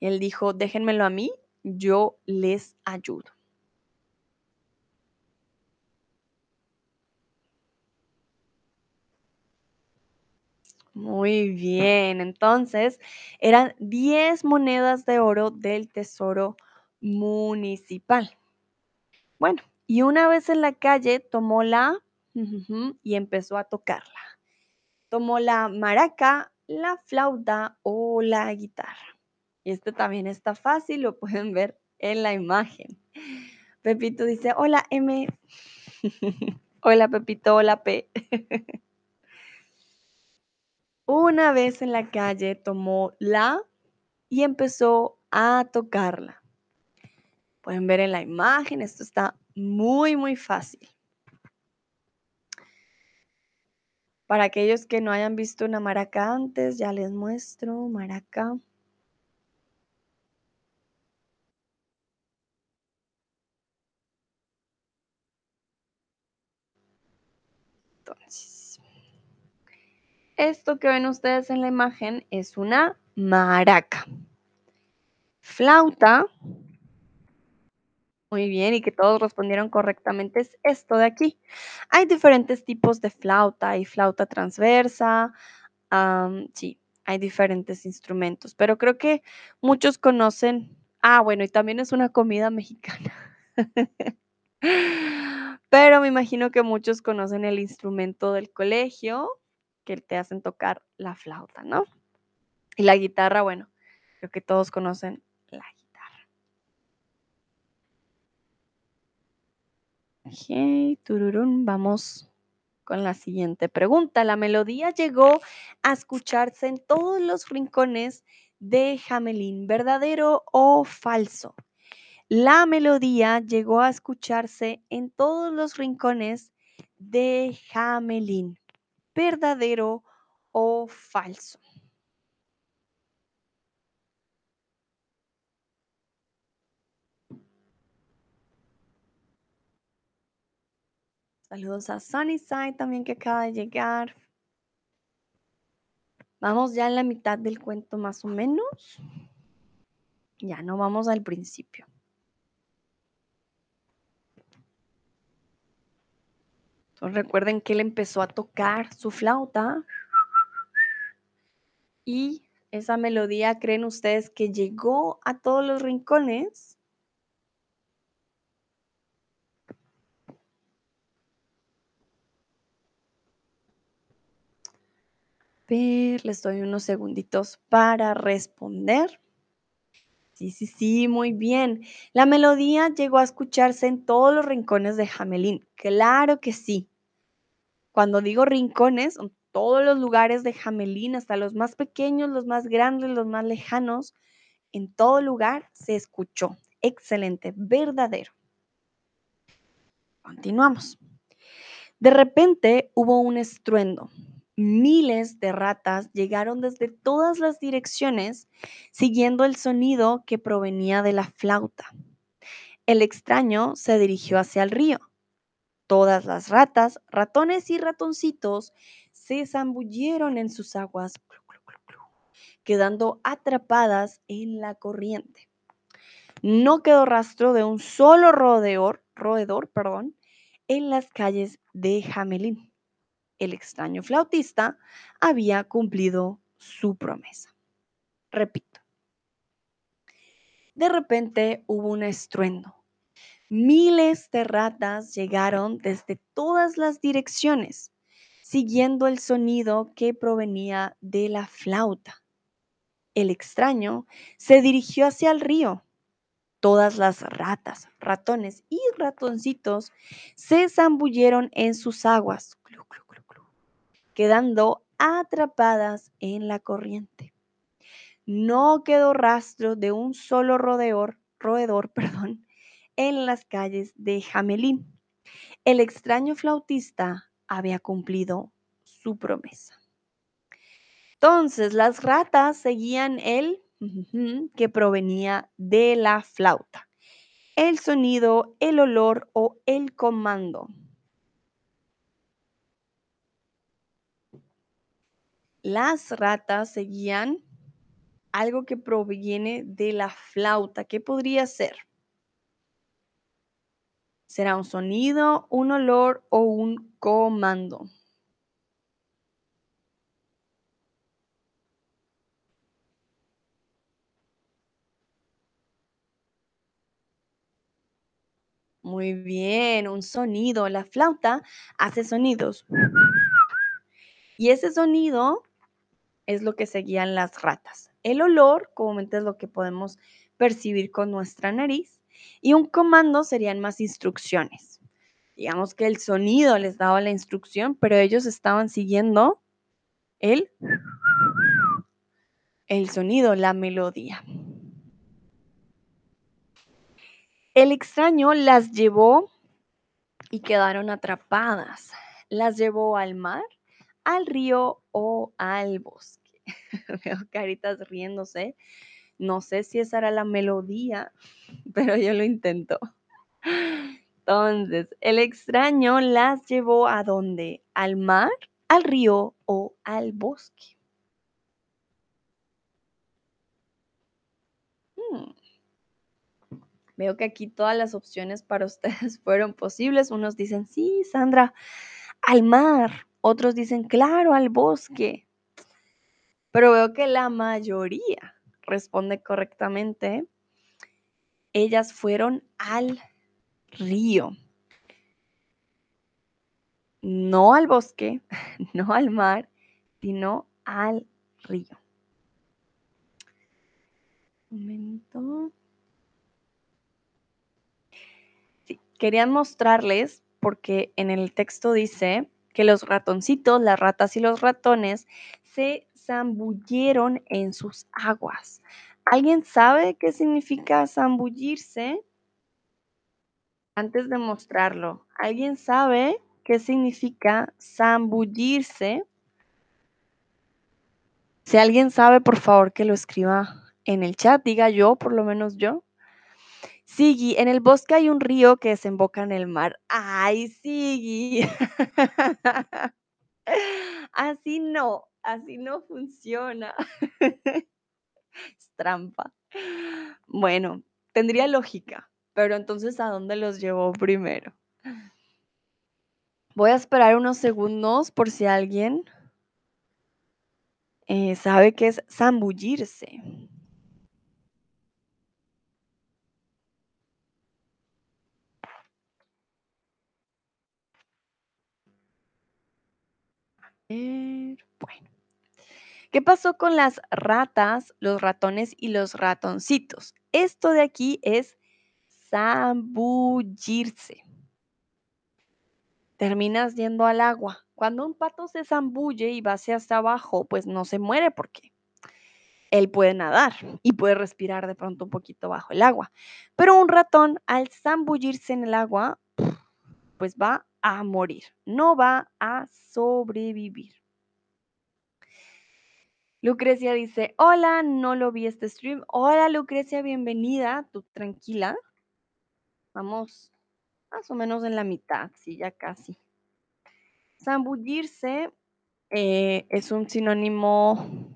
Él dijo, déjenmelo a mí, yo les ayudo. Muy bien, entonces eran 10 monedas de oro del tesoro municipal. Bueno, y una vez en la calle tomó la y empezó a tocarla. Tomó la maraca, la flauta o la guitarra. Y este también está fácil, lo pueden ver en la imagen. Pepito dice, hola M. hola Pepito, hola P. Una vez en la calle tomó la y empezó a tocarla. Pueden ver en la imagen, esto está muy, muy fácil. Para aquellos que no hayan visto una maraca antes, ya les muestro maraca. Entonces, esto que ven ustedes en la imagen es una maraca. Flauta. Muy bien, y que todos respondieron correctamente es esto de aquí. Hay diferentes tipos de flauta, hay flauta transversa, sí, hay diferentes instrumentos, pero creo que muchos conocen, ah, bueno, y también es una comida mexicana. pero me imagino que muchos conocen el instrumento del colegio, que te hacen tocar la flauta, ¿no? Y la guitarra, bueno, creo que todos conocen la guitarra. Ok, tururún, vamos con la siguiente pregunta. La melodía llegó a escucharse en todos los rincones de Hamelin, ¿verdadero o falso? La melodía llegó a escucharse en todos los rincones de Hamelin, ¿verdadero o falso? Saludos a Sunnyside también que acaba de llegar. Vamos ya en la mitad del cuento más o menos. Ya no vamos al principio. Recuerden que él empezó a tocar su flauta y esa melodía, ¿creen ustedes que llegó a todos los rincones? les doy unos segunditos para responder. Sí, sí, sí, muy bien. La melodía llegó a escucharse en todos los rincones de Jamelín. Claro que sí. Cuando digo rincones, son todos los lugares de Jamelín, hasta los más pequeños, los más grandes, los más lejanos, en todo lugar se escuchó. Excelente, verdadero. Continuamos. De repente hubo un estruendo. Miles de ratas llegaron desde todas las direcciones siguiendo el sonido que provenía de la flauta. El extraño se dirigió hacia el río. Todas las ratas, ratones y ratoncitos se zambulleron en sus aguas, quedando atrapadas en la corriente. No quedó rastro de un solo roedor, roedor perdón, en las calles de Jamelín. El extraño flautista había cumplido su promesa. Repito. De repente hubo un estruendo. Miles de ratas llegaron desde todas las direcciones, siguiendo el sonido que provenía de la flauta. El extraño se dirigió hacia el río. Todas las ratas, ratones y ratoncitos se zambulleron en sus aguas, quedando atrapadas en la corriente. No quedó rastro de un solo roedor, roedor perdón, en las calles de Jamelín. El extraño flautista había cumplido su promesa. Entonces las ratas seguían el que provenía de la flauta. El sonido, el olor o el comando. Las ratas seguían algo que proviene de la flauta. ¿Qué podría ser? ¿Será un sonido, un olor o un comando? Muy bien, un sonido. La flauta hace sonidos. Y ese sonido es lo que seguían las ratas. El olor, comúnmente es lo que podemos percibir con nuestra nariz. Y un comando serían más instrucciones. Digamos que el sonido les daba la instrucción, pero ellos estaban siguiendo el, el sonido, la melodía. El extraño las llevó y quedaron atrapadas. Las llevó al mar, al río o al bosque. Veo caritas riéndose. No sé si esa era la melodía, pero yo lo intento. Entonces, el extraño las llevó a dónde? ¿Al mar, al río o al bosque? Hmm. Veo que aquí todas las opciones para ustedes fueron posibles. Unos dicen, sí, Sandra, al mar. Otros dicen, claro, al bosque. Pero veo que la mayoría responde correctamente. Ellas fueron al río. No al bosque, no al mar, sino al río. Un momento. querían mostrarles, porque en el texto dice que los ratoncitos, las ratas y los ratones se zambulleron en sus aguas. ¿Alguien sabe qué significa zambullirse? Antes de mostrarlo, ¿alguien sabe qué significa zambullirse? Si alguien sabe, por favor que lo escriba en el chat, diga yo, por lo menos yo. Sigui, en el bosque hay un río que desemboca en el mar. ¡Ay, Sigui! así no, así no funciona. es trampa. Bueno, tendría lógica, pero entonces, ¿a dónde los llevó primero? Voy a esperar unos segundos por si alguien eh, sabe qué es zambullirse. Bueno. ¿Qué pasó con las ratas, los ratones y los ratoncitos? esto de aquí es zambullirse. Terminas yendo al agua. Cuando un pato se zambulle y va hacia hasta abajo, pues no se muere porque él puede nadar y puede respirar de pronto un poquito bajo el agua. Pero un ratón al zambullirse en el agua, pues va a morir, no va a sobrevivir. Lucrecia dice, hola, no lo vi este stream. Hola Lucrecia, bienvenida, tú tranquila. Vamos más o menos en la mitad, sí, ya casi. Zambullirse eh, es un sinónimo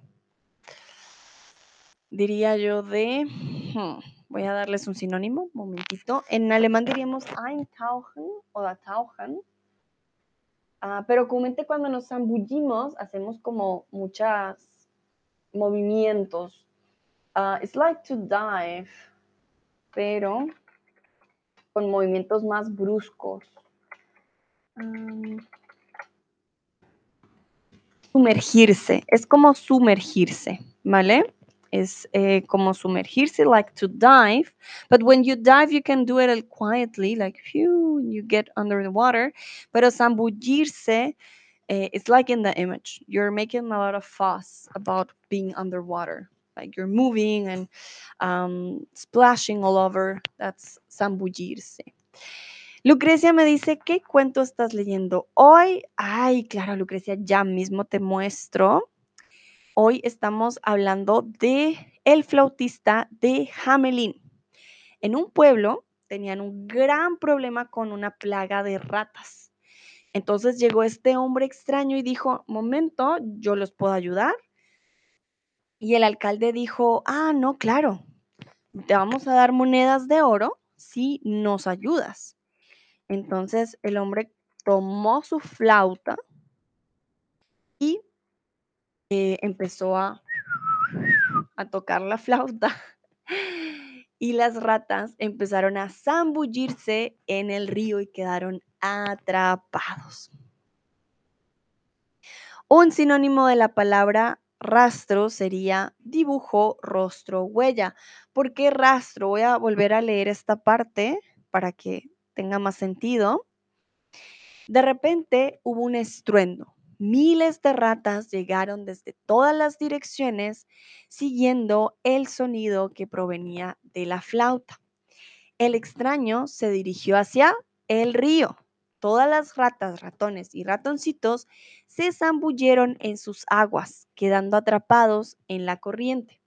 diría yo, de, hmm, voy a darles un sinónimo, momentito. En alemán diríamos eintauchen o da tauchen. Ah, pero comúnmente cuando nos zambullimos hacemos como muchos movimientos. Uh, it's like to dive, pero con movimientos más bruscos. sumergirse, es como sumergirse, ¿vale? es eh, como sumergirse, like to dive. But when you dive, you can do it quietly, like phew, you get under the water. Pero zambullirse, eh, it's like in the image. You're making a lot of fuss about being underwater. Like you're moving and um, splashing all over. That's zambullirse. Lucrecia me dice, ¿qué cuento estás leyendo hoy? Ay, claro, Lucrecia, ya mismo te muestro. Hoy estamos hablando de el flautista de Hamelin. En un pueblo tenían un gran problema con una plaga de ratas. Entonces llegó este hombre extraño y dijo, momento, yo los puedo ayudar. Y el alcalde dijo, ah, no, claro, te vamos a dar monedas de oro si nos ayudas. Entonces el hombre tomó su flauta y eh, empezó a a tocar la flauta y las ratas empezaron a zambullirse en el río y quedaron atrapados. Un sinónimo de la palabra rastro sería dibujo, rostro, huella. ¿Por qué rastro? Voy a volver a leer esta parte para que tenga más sentido. De repente hubo un estruendo Miles de ratas llegaron desde todas las direcciones siguiendo el sonido que provenía de la flauta. El extraño se dirigió hacia el río. Todas las ratas, ratones y ratoncitos se zambulleron en sus aguas, quedando atrapados en la corriente.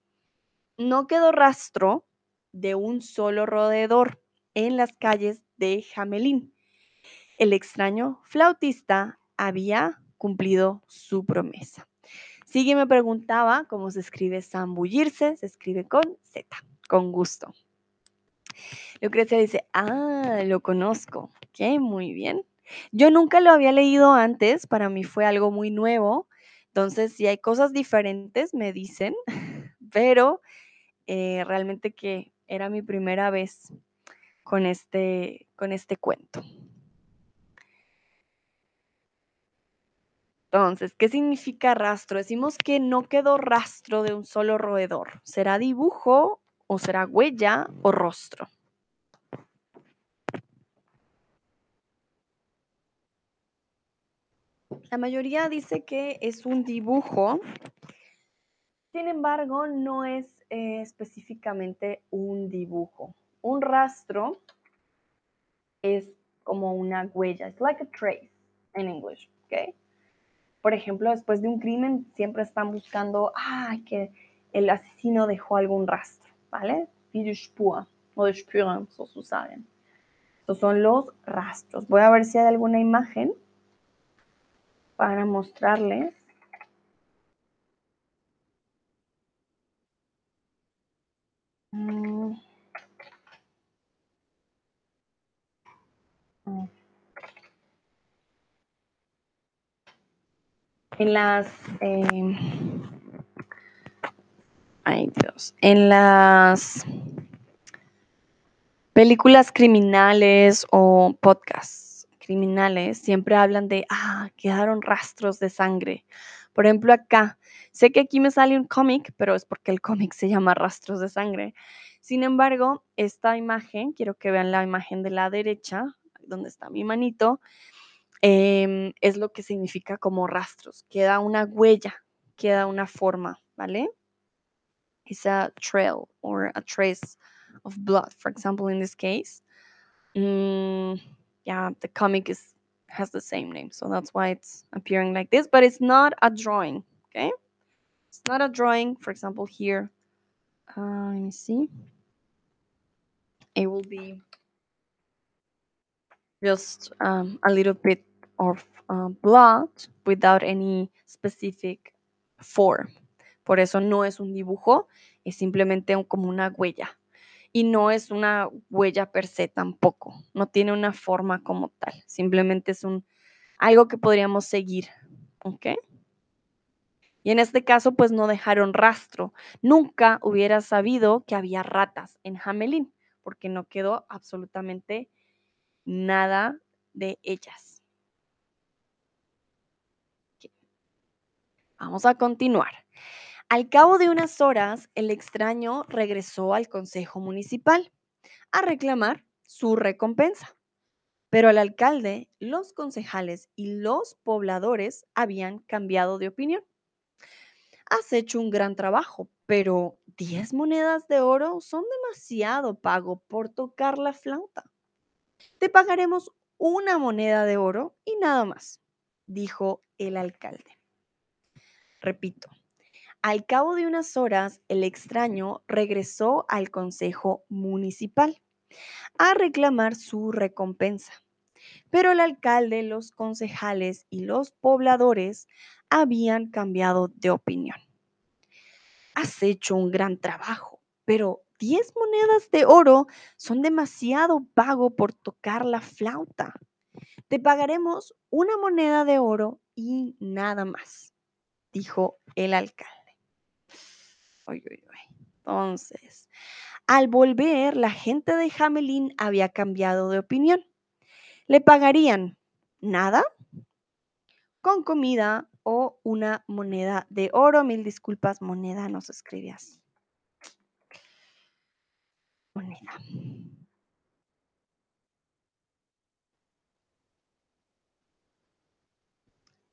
No quedó rastro de un solo roedor en las calles de Jamelín. El extraño flautista había cumplido su promesa. Sigue me preguntaba cómo se escribe zambullirse, se escribe con Z, con gusto. Lucrecia dice, ah, lo conozco. Ok, muy bien. Yo nunca lo había leído antes, para mí fue algo muy nuevo. Entonces, si hay cosas diferentes, me dicen, pero eh, realmente que era mi primera vez con este, con este cuento. Entonces, ¿qué significa rastro? Decimos que no quedó rastro de un solo roedor. ¿Será dibujo o será huella o rostro? La mayoría dice que es un dibujo. Sin embargo, no es eh, específicamente un dibujo. Un rastro es como una huella. Es like a trace en inglés, ¿ok? Por ejemplo, después de un crimen, siempre están buscando, ah, que el asesino dejó algún rastro, ¿vale? Spur o Spuren, saben. Estos son los rastros. Voy a ver si hay alguna imagen para mostrarles. Mm. En las em, en las películas criminales o podcasts criminales siempre hablan de ah quedaron rastros de sangre Por ejemplo, acá, sé que aquí me sale un cómic, pero es porque el cómic se llama Rastros de Sangre. Sin embargo, esta imagen, quiero que vean la imagen de la derecha, donde está mi manito, em, es lo que significa como rastros. Queda una huella, queda una forma, ¿vale? It's a trail or a trace of blood, for example, in this case. Mm, yeah, the comic is has the same name, so that's why it's appearing like this, but it's not a drawing, okay? It's not a drawing. For example, here, uh, let me see. It will be just um, a little bit of uh, blood without any specific form. Por eso no es un dibujo, es simplemente como una huella. Y no es una huella per se tampoco. No tiene una forma como tal. Simplemente es un algo que podríamos seguir. ¿Ok? Y en este caso, pues no dejaron rastro. Nunca hubiera sabido que había ratas en Hamelin, porque no quedó absolutamente nada de ellas. Vamos a continuar. Al cabo de unas horas, el extraño regresó al consejo municipal a reclamar su recompensa. Pero el alcalde, los concejales y los pobladores habían cambiado de opinión. Has hecho un gran trabajo, pero 10 monedas de oro son demasiado pago por tocar la flauta. Te pagaremos una moneda de oro y nada más, dijo el alcalde. Repito, al cabo de unas horas, el extraño regresó al consejo municipal a reclamar su recompensa. Pero el alcalde, los concejales y los pobladores habían cambiado de opinión. Has hecho un gran trabajo, pero 10 monedas de oro son demasiado pago por tocar la flauta. Te pagaremos una moneda de oro y nada más, dijo el alcalde. Entonces, al volver, la gente de Hamelin había cambiado de opinión. Le pagarían nada con comida o una moneda de oro. Mil disculpas, moneda no se escribe así. Moneda.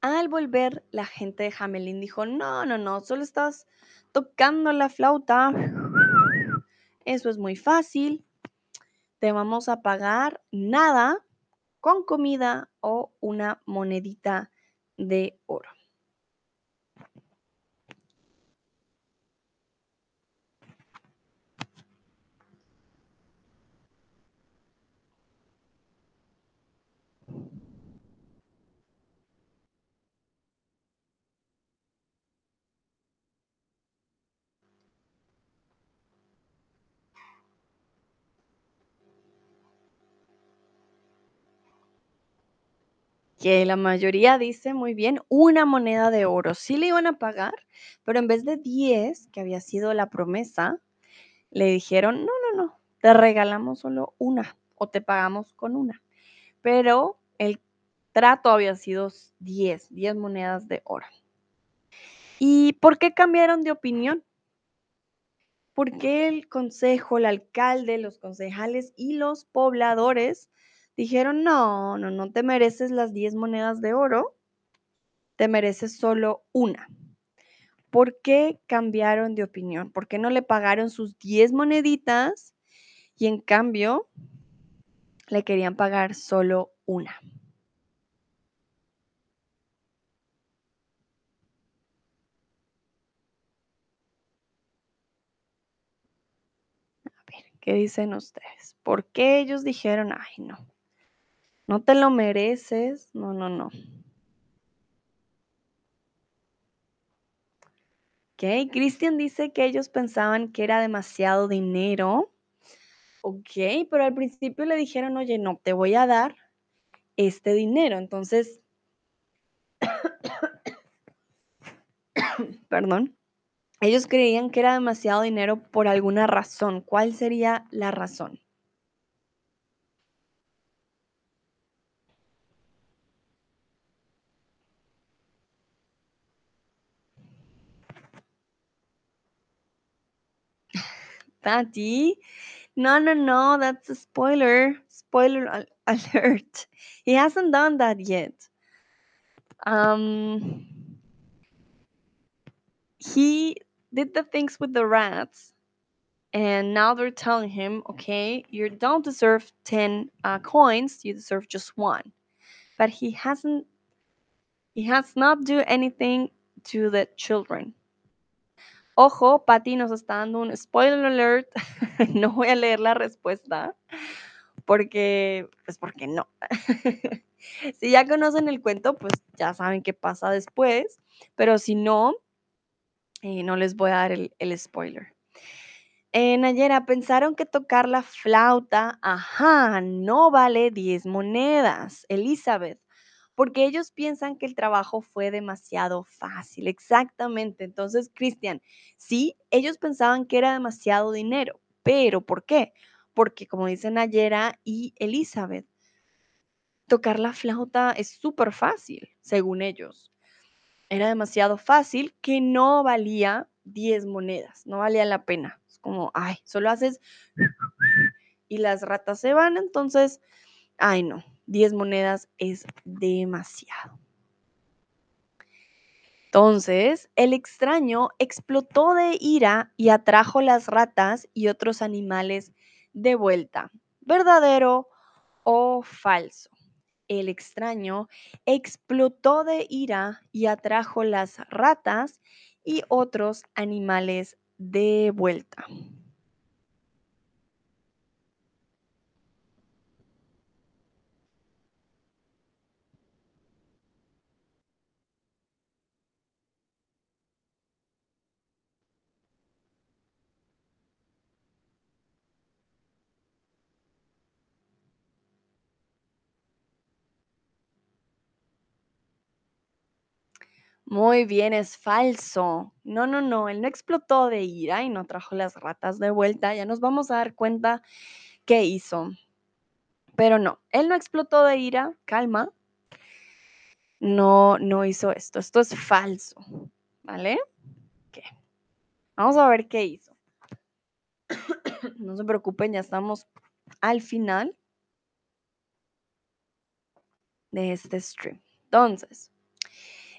Al volver, la gente de Hamelin dijo, no, no, no, solo estás tocando la flauta. Eso es muy fácil. Te vamos a pagar nada con comida o una monedita de oro. Que la mayoría dice muy bien, una moneda de oro. Sí le iban a pagar, pero en vez de 10, que había sido la promesa, le dijeron, no, no, no, te regalamos solo una o te pagamos con una. Pero el trato había sido 10, 10 monedas de oro. ¿Y por qué cambiaron de opinión? Porque el consejo, el alcalde, los concejales y los pobladores dijeron, no, no, no te mereces las 10 monedas de oro, te mereces solo una. ¿Por qué cambiaron de opinión? ¿Por qué no le pagaron sus 10 moneditas y en cambio le querían pagar solo una? ¿qué dicen ustedes? ¿Por qué ellos dijeron, ay, no, no te lo mereces? No, no, no. Ok, Cristian dice que ellos pensaban que era demasiado dinero. Ok, pero al principio le dijeron, oye, no, te voy a dar este dinero. Entonces, perdón, ellos creían que era demasiado dinero por alguna razón. ¿Cuál sería la razón? Patty. No, no, no, that's a spoiler. Spoiler al- alert. He hasn't done that yet. Um, he did the things with the rats, and now they're telling him, okay, you don't deserve 10 uh, coins, you deserve just one. But he hasn't, he has not do anything to the children. Ojo, Patty nos está dando un spoiler alert. no voy a leer la respuesta porque, pues porque no. si ya conocen el cuento, pues ya saben qué pasa después, pero si no, eh, no les voy a dar el, spoiler. Eh, Nayera, pensaron que tocar la flauta, ajá, no vale 10 monedas. Elizabeth, porque ellos piensan que el trabajo fue demasiado fácil. Exactamente. Entonces, Cristian, sí, ellos pensaban que era demasiado dinero, pero ¿por qué? Porque como dicen Nayera y Elizabeth, tocar la flauta es súper fácil, según ellos. Era demasiado fácil que no valía 10 monedas, no valía la pena. Es como, ay, solo haces y las ratas se van, entonces, ay no, 10 monedas es demasiado. Entonces, el extraño explotó de ira y atrajo las ratas y otros animales de vuelta. ¿Verdadero o falso? El extraño explotó de ira y atrajo las ratas y otros animales de vuelta. Muy bien, es falso. No, no, no, él no explotó de ira y no trajo las ratas de vuelta. Ya nos vamos a dar cuenta qué hizo. Pero no, él no explotó de ira, calma. No, no hizo esto. Esto es falso. ¿Vale? ¿Qué? Vamos a ver qué hizo. no se preocupen, ya estamos al final de este stream. Entonces,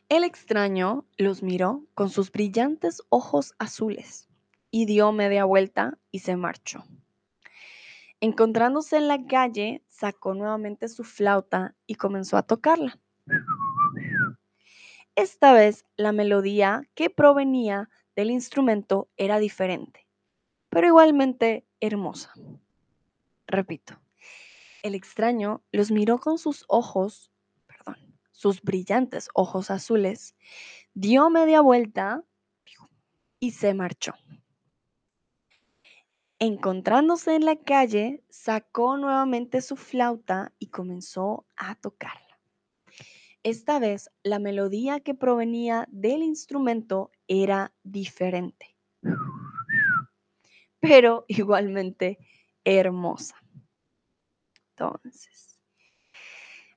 el extraño los miró con sus brillantes ojos azules y dio media vuelta y se marchó. Encontrándose en la calle, sacó nuevamente su flauta y comenzó a tocarla. Esta vez la melodía que provenía del instrumento era diferente, pero igualmente hermosa. Repito, el extraño los miró con sus ojos, sus brillantes ojos azules, dio media vuelta y se marchó. Encontrándose en la calle, sacó nuevamente su flauta y comenzó a tocarla. Esta vez la melodía que provenía del instrumento era diferente, pero igualmente hermosa. Entonces,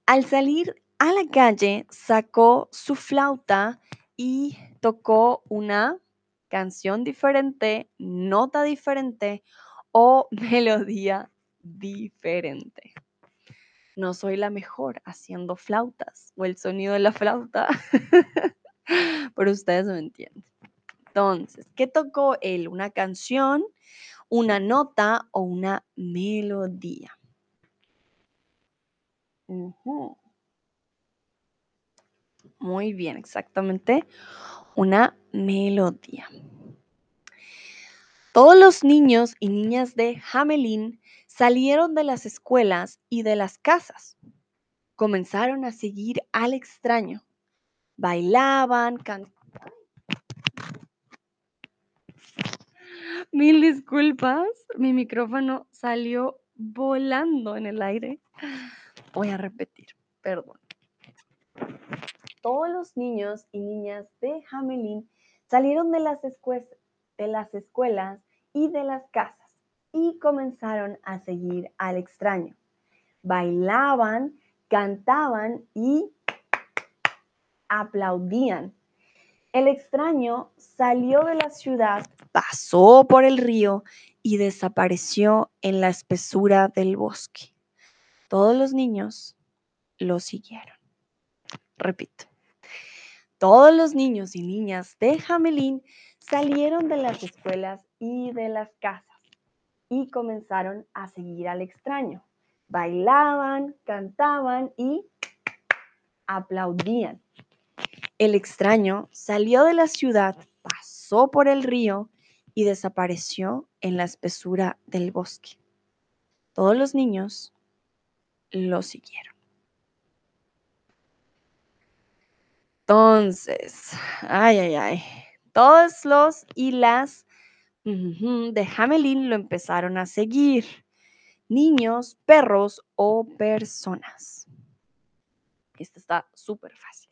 al salir a la calle, sacó su flauta y tocó una canción diferente, nota diferente o melodía diferente. No soy la mejor haciendo flautas o el sonido de la flauta, pero ustedes me entienden. Entonces, ¿qué tocó él? ¿Una canción, una nota o una melodía? Ujú. Muy bien, exactamente. Una melodía. Todos los niños y niñas de Hamelin salieron de las escuelas y de las casas. Comenzaron a seguir al extraño. Bailaban, cantaban. Mil disculpas, mi micrófono salió volando en el aire. Voy a repetir, perdón. Todos los niños y niñas de Hamelin salieron de las, de las escuelas y de las casas y comenzaron a seguir al extraño. Bailaban, cantaban y aplaudían. El extraño salió de la ciudad pasó por el río y desapareció en la espesura del bosque. Todos los niños lo siguieron. Repito. Todos los niños y niñas de Jamelín salieron de las escuelas y de las casas y comenzaron a seguir al extraño. Bailaban, cantaban y aplaudían. El extraño salió de la ciudad, pasó por el río y desapareció en la espesura del bosque. Todos los niños lo siguieron. Entonces, ay, ay, ay, todos los y las de Hamelin lo empezaron a seguir. Niños, perros o personas. Esto está súper fácil.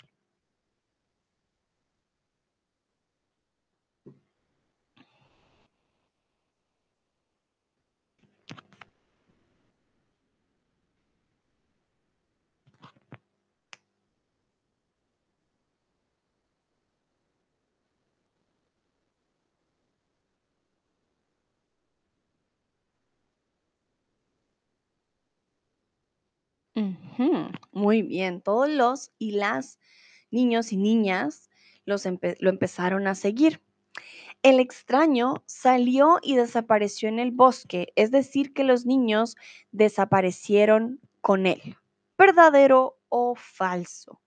Muy bien, todos los y las niños y niñas los lo empezaron a seguir. El extraño salió y desapareció en el bosque, es decir, que los niños desaparecieron con él. ¿Verdadero o falso?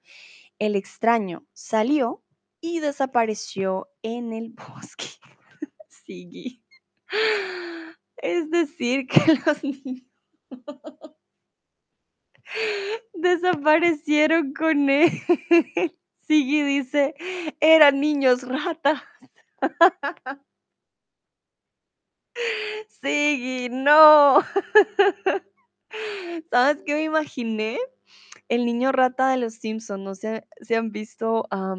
El extraño salió y desapareció en el bosque. Sigui. Es decir, que los niños Desaparecieron con él. Sigui dice, eran niños ratas. Sigui, no. ¿Sabes qué me imaginé? El niño rata de los Simpsons. No sé si han visto a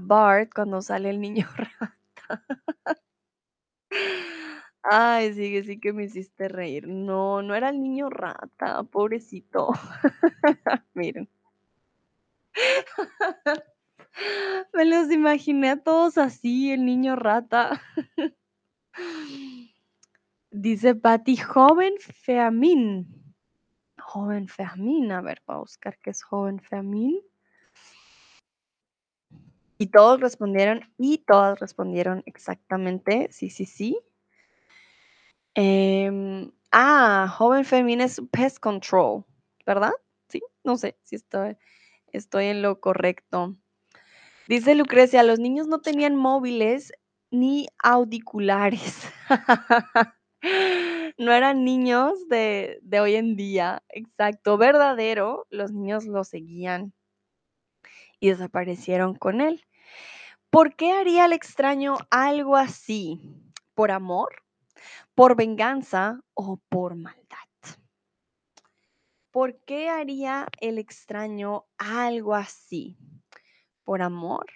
Bart cuando sale el niño rata. Ay, sí, sí que me hiciste reír. No, no era el niño rata, pobrecito. Miren. Me los imaginé a todos así, el niño rata. Dice Patti, joven Feamín. Joven Feamín, a ver, voy a buscar qué es joven Feamín. Y todos respondieron, y todas respondieron exactamente, sí, sí, sí. Em, ah, joven femenina es pest control, ¿verdad? Sí, no sé si estoy, estoy en lo correcto. Dice Lucrecia, los niños no tenían móviles ni auriculares. no eran niños de, de hoy en día. Exacto, verdadero, los niños lo seguían y desaparecieron con él. ¿Por qué haría el extraño algo así? ¿Por amor? Por venganza o por maldad. ¿Por qué haría el extraño algo así? ¿Por amor?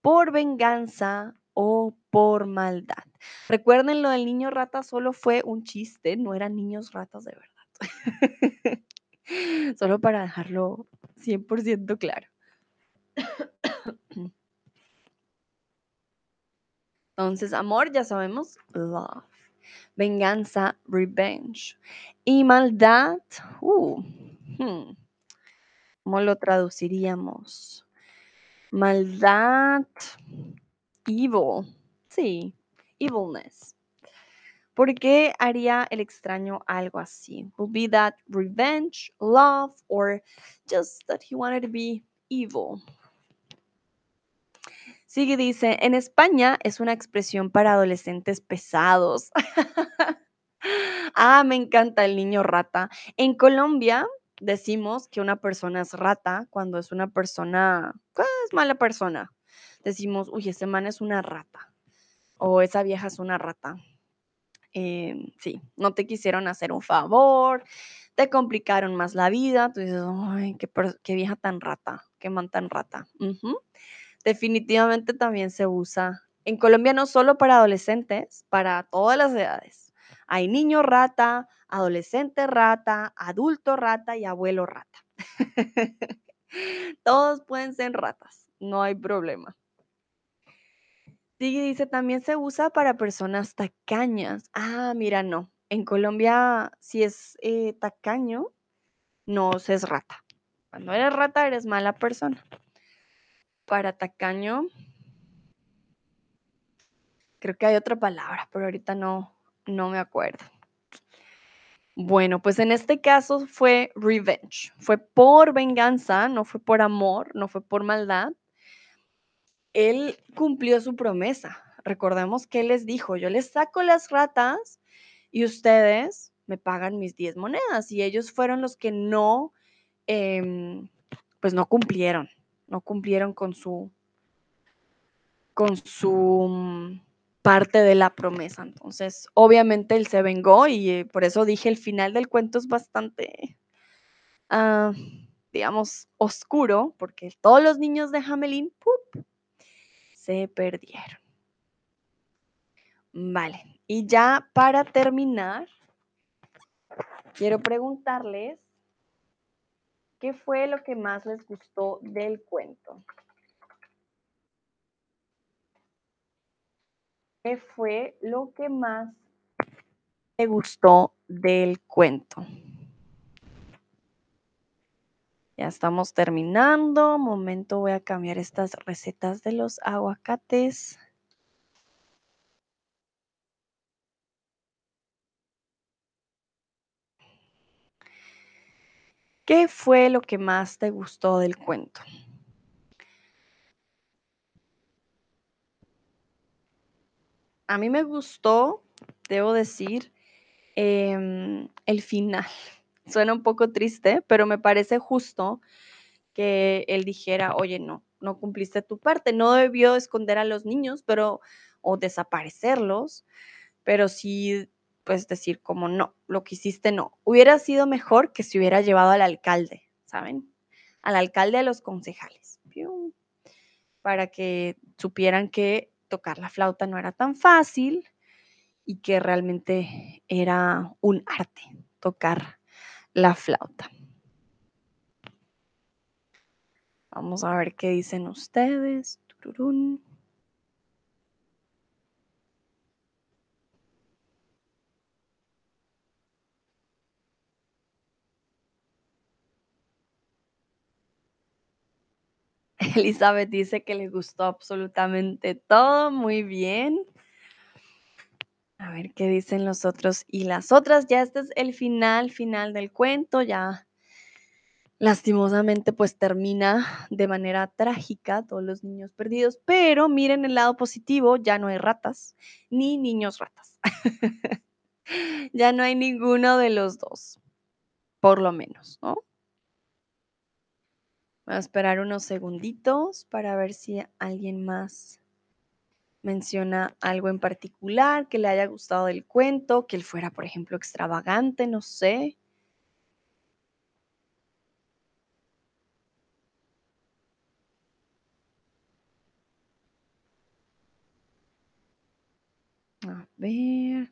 ¿Por venganza o por maldad? Recuerden, lo del niño rata solo fue un chiste, no eran niños ratas de verdad. solo para dejarlo 100% claro. Entonces, amor, ya sabemos, love venganza, revenge. Y maldad, uh, hmm, ¿cómo lo traduciríamos? Maldad, evil, sí, evilness. ¿Por qué haría el extraño algo así? Will be that revenge, love, or just that he wanted to be evil? Sigue dice, en España es una expresión para adolescentes pesados. ah, me encanta el niño rata. En Colombia decimos que una persona es rata cuando es una persona, pues, es mala persona. Decimos, uy, ese man es una rata. O esa vieja es una rata. Em, sí, no te quisieron hacer un favor, te complicaron más la vida. Tú dices, ay, qué, vieja tan rata, qué man tan rata definitivamente también se usa en Colombia no solo para adolescentes, para todas las edades. Hay niño rata, adolescente rata, adulto rata y abuelo rata. Todos pueden ser ratas, no hay problema. Sí, dice, también se usa para personas tacañas. Ah, mira, no. En Colombia, si es eh, tacaño, no se es rata. Cuando eres rata, eres mala persona. Para tacaño, creo que hay otra palabra, pero ahorita no, no me acuerdo. Bueno, pues en este caso fue revenge. Fue por venganza, no fue por amor, no fue por maldad. Él cumplió su promesa. Recordemos que él les dijo, yo les saco las ratas y ustedes me pagan mis 10 monedas. Y ellos fueron los que no, em, pues no cumplieron, no cumplieron con su, con su mm, parte de la promesa. Entonces, obviamente él se vengó y eh, por eso dije el final del cuento es bastante, ah, digamos, oscuro, porque todos los niños de Hamelin se perdieron. Vale, y ya para terminar, quiero preguntarles qué fue lo que más les gustó del cuento. ¿Qué fue lo que más te gustó del cuento? Ya estamos terminando. Momento, voy a cambiar estas recetas de los aguacates. ¿Qué fue lo que más te gustó del cuento? A mí me gustó, debo decir, em, el final. Suena un poco triste, pero me parece justo que él dijera, oye, no, no cumpliste tu parte. No debió esconder a los niños, pero o desaparecerlos, pero sí, pues decir como no, lo que hiciste no. Hubiera sido mejor que se hubiera llevado al alcalde, ¿saben? Al alcalde a los concejales, para que supieran que tocar la flauta no era tan fácil y que realmente era un arte tocar la flauta. Vamos a ver qué dicen ustedes. Tururún. Elizabeth dice que le gustó absolutamente todo, muy bien. A ver qué dicen los otros y las otras. Ya este es el final, final del cuento. Ya lastimosamente pues termina de manera trágica todos los niños perdidos. Pero miren el lado positivo, ya no hay ratas ni niños ratas. ya no hay ninguno de los dos, por lo menos, ¿no? Voy a esperar unos segunditos para ver si alguien más menciona algo en particular que le haya gustado del cuento, que él fuera, por ejemplo, extravagante, no sé. A ver.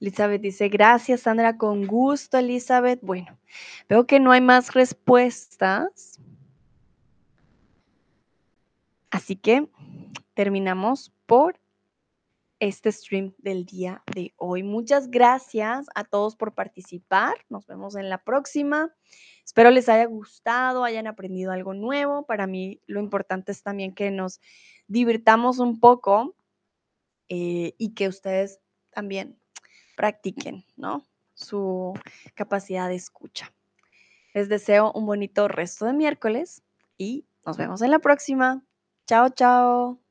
Elizabeth dice, gracias Sandra, con gusto Elizabeth. Bueno, veo que no hay más respuestas. Así que terminamos por este stream del día de hoy. Muchas gracias a todos por participar. Nos vemos en la próxima. Espero les haya gustado, hayan aprendido algo nuevo. Para mí lo importante es también que nos divirtamos un poco eh, y que ustedes también practiquen, ¿no? Su capacidad de escucha. Les deseo un bonito resto de miércoles y nos vemos en la próxima. Chao, chao.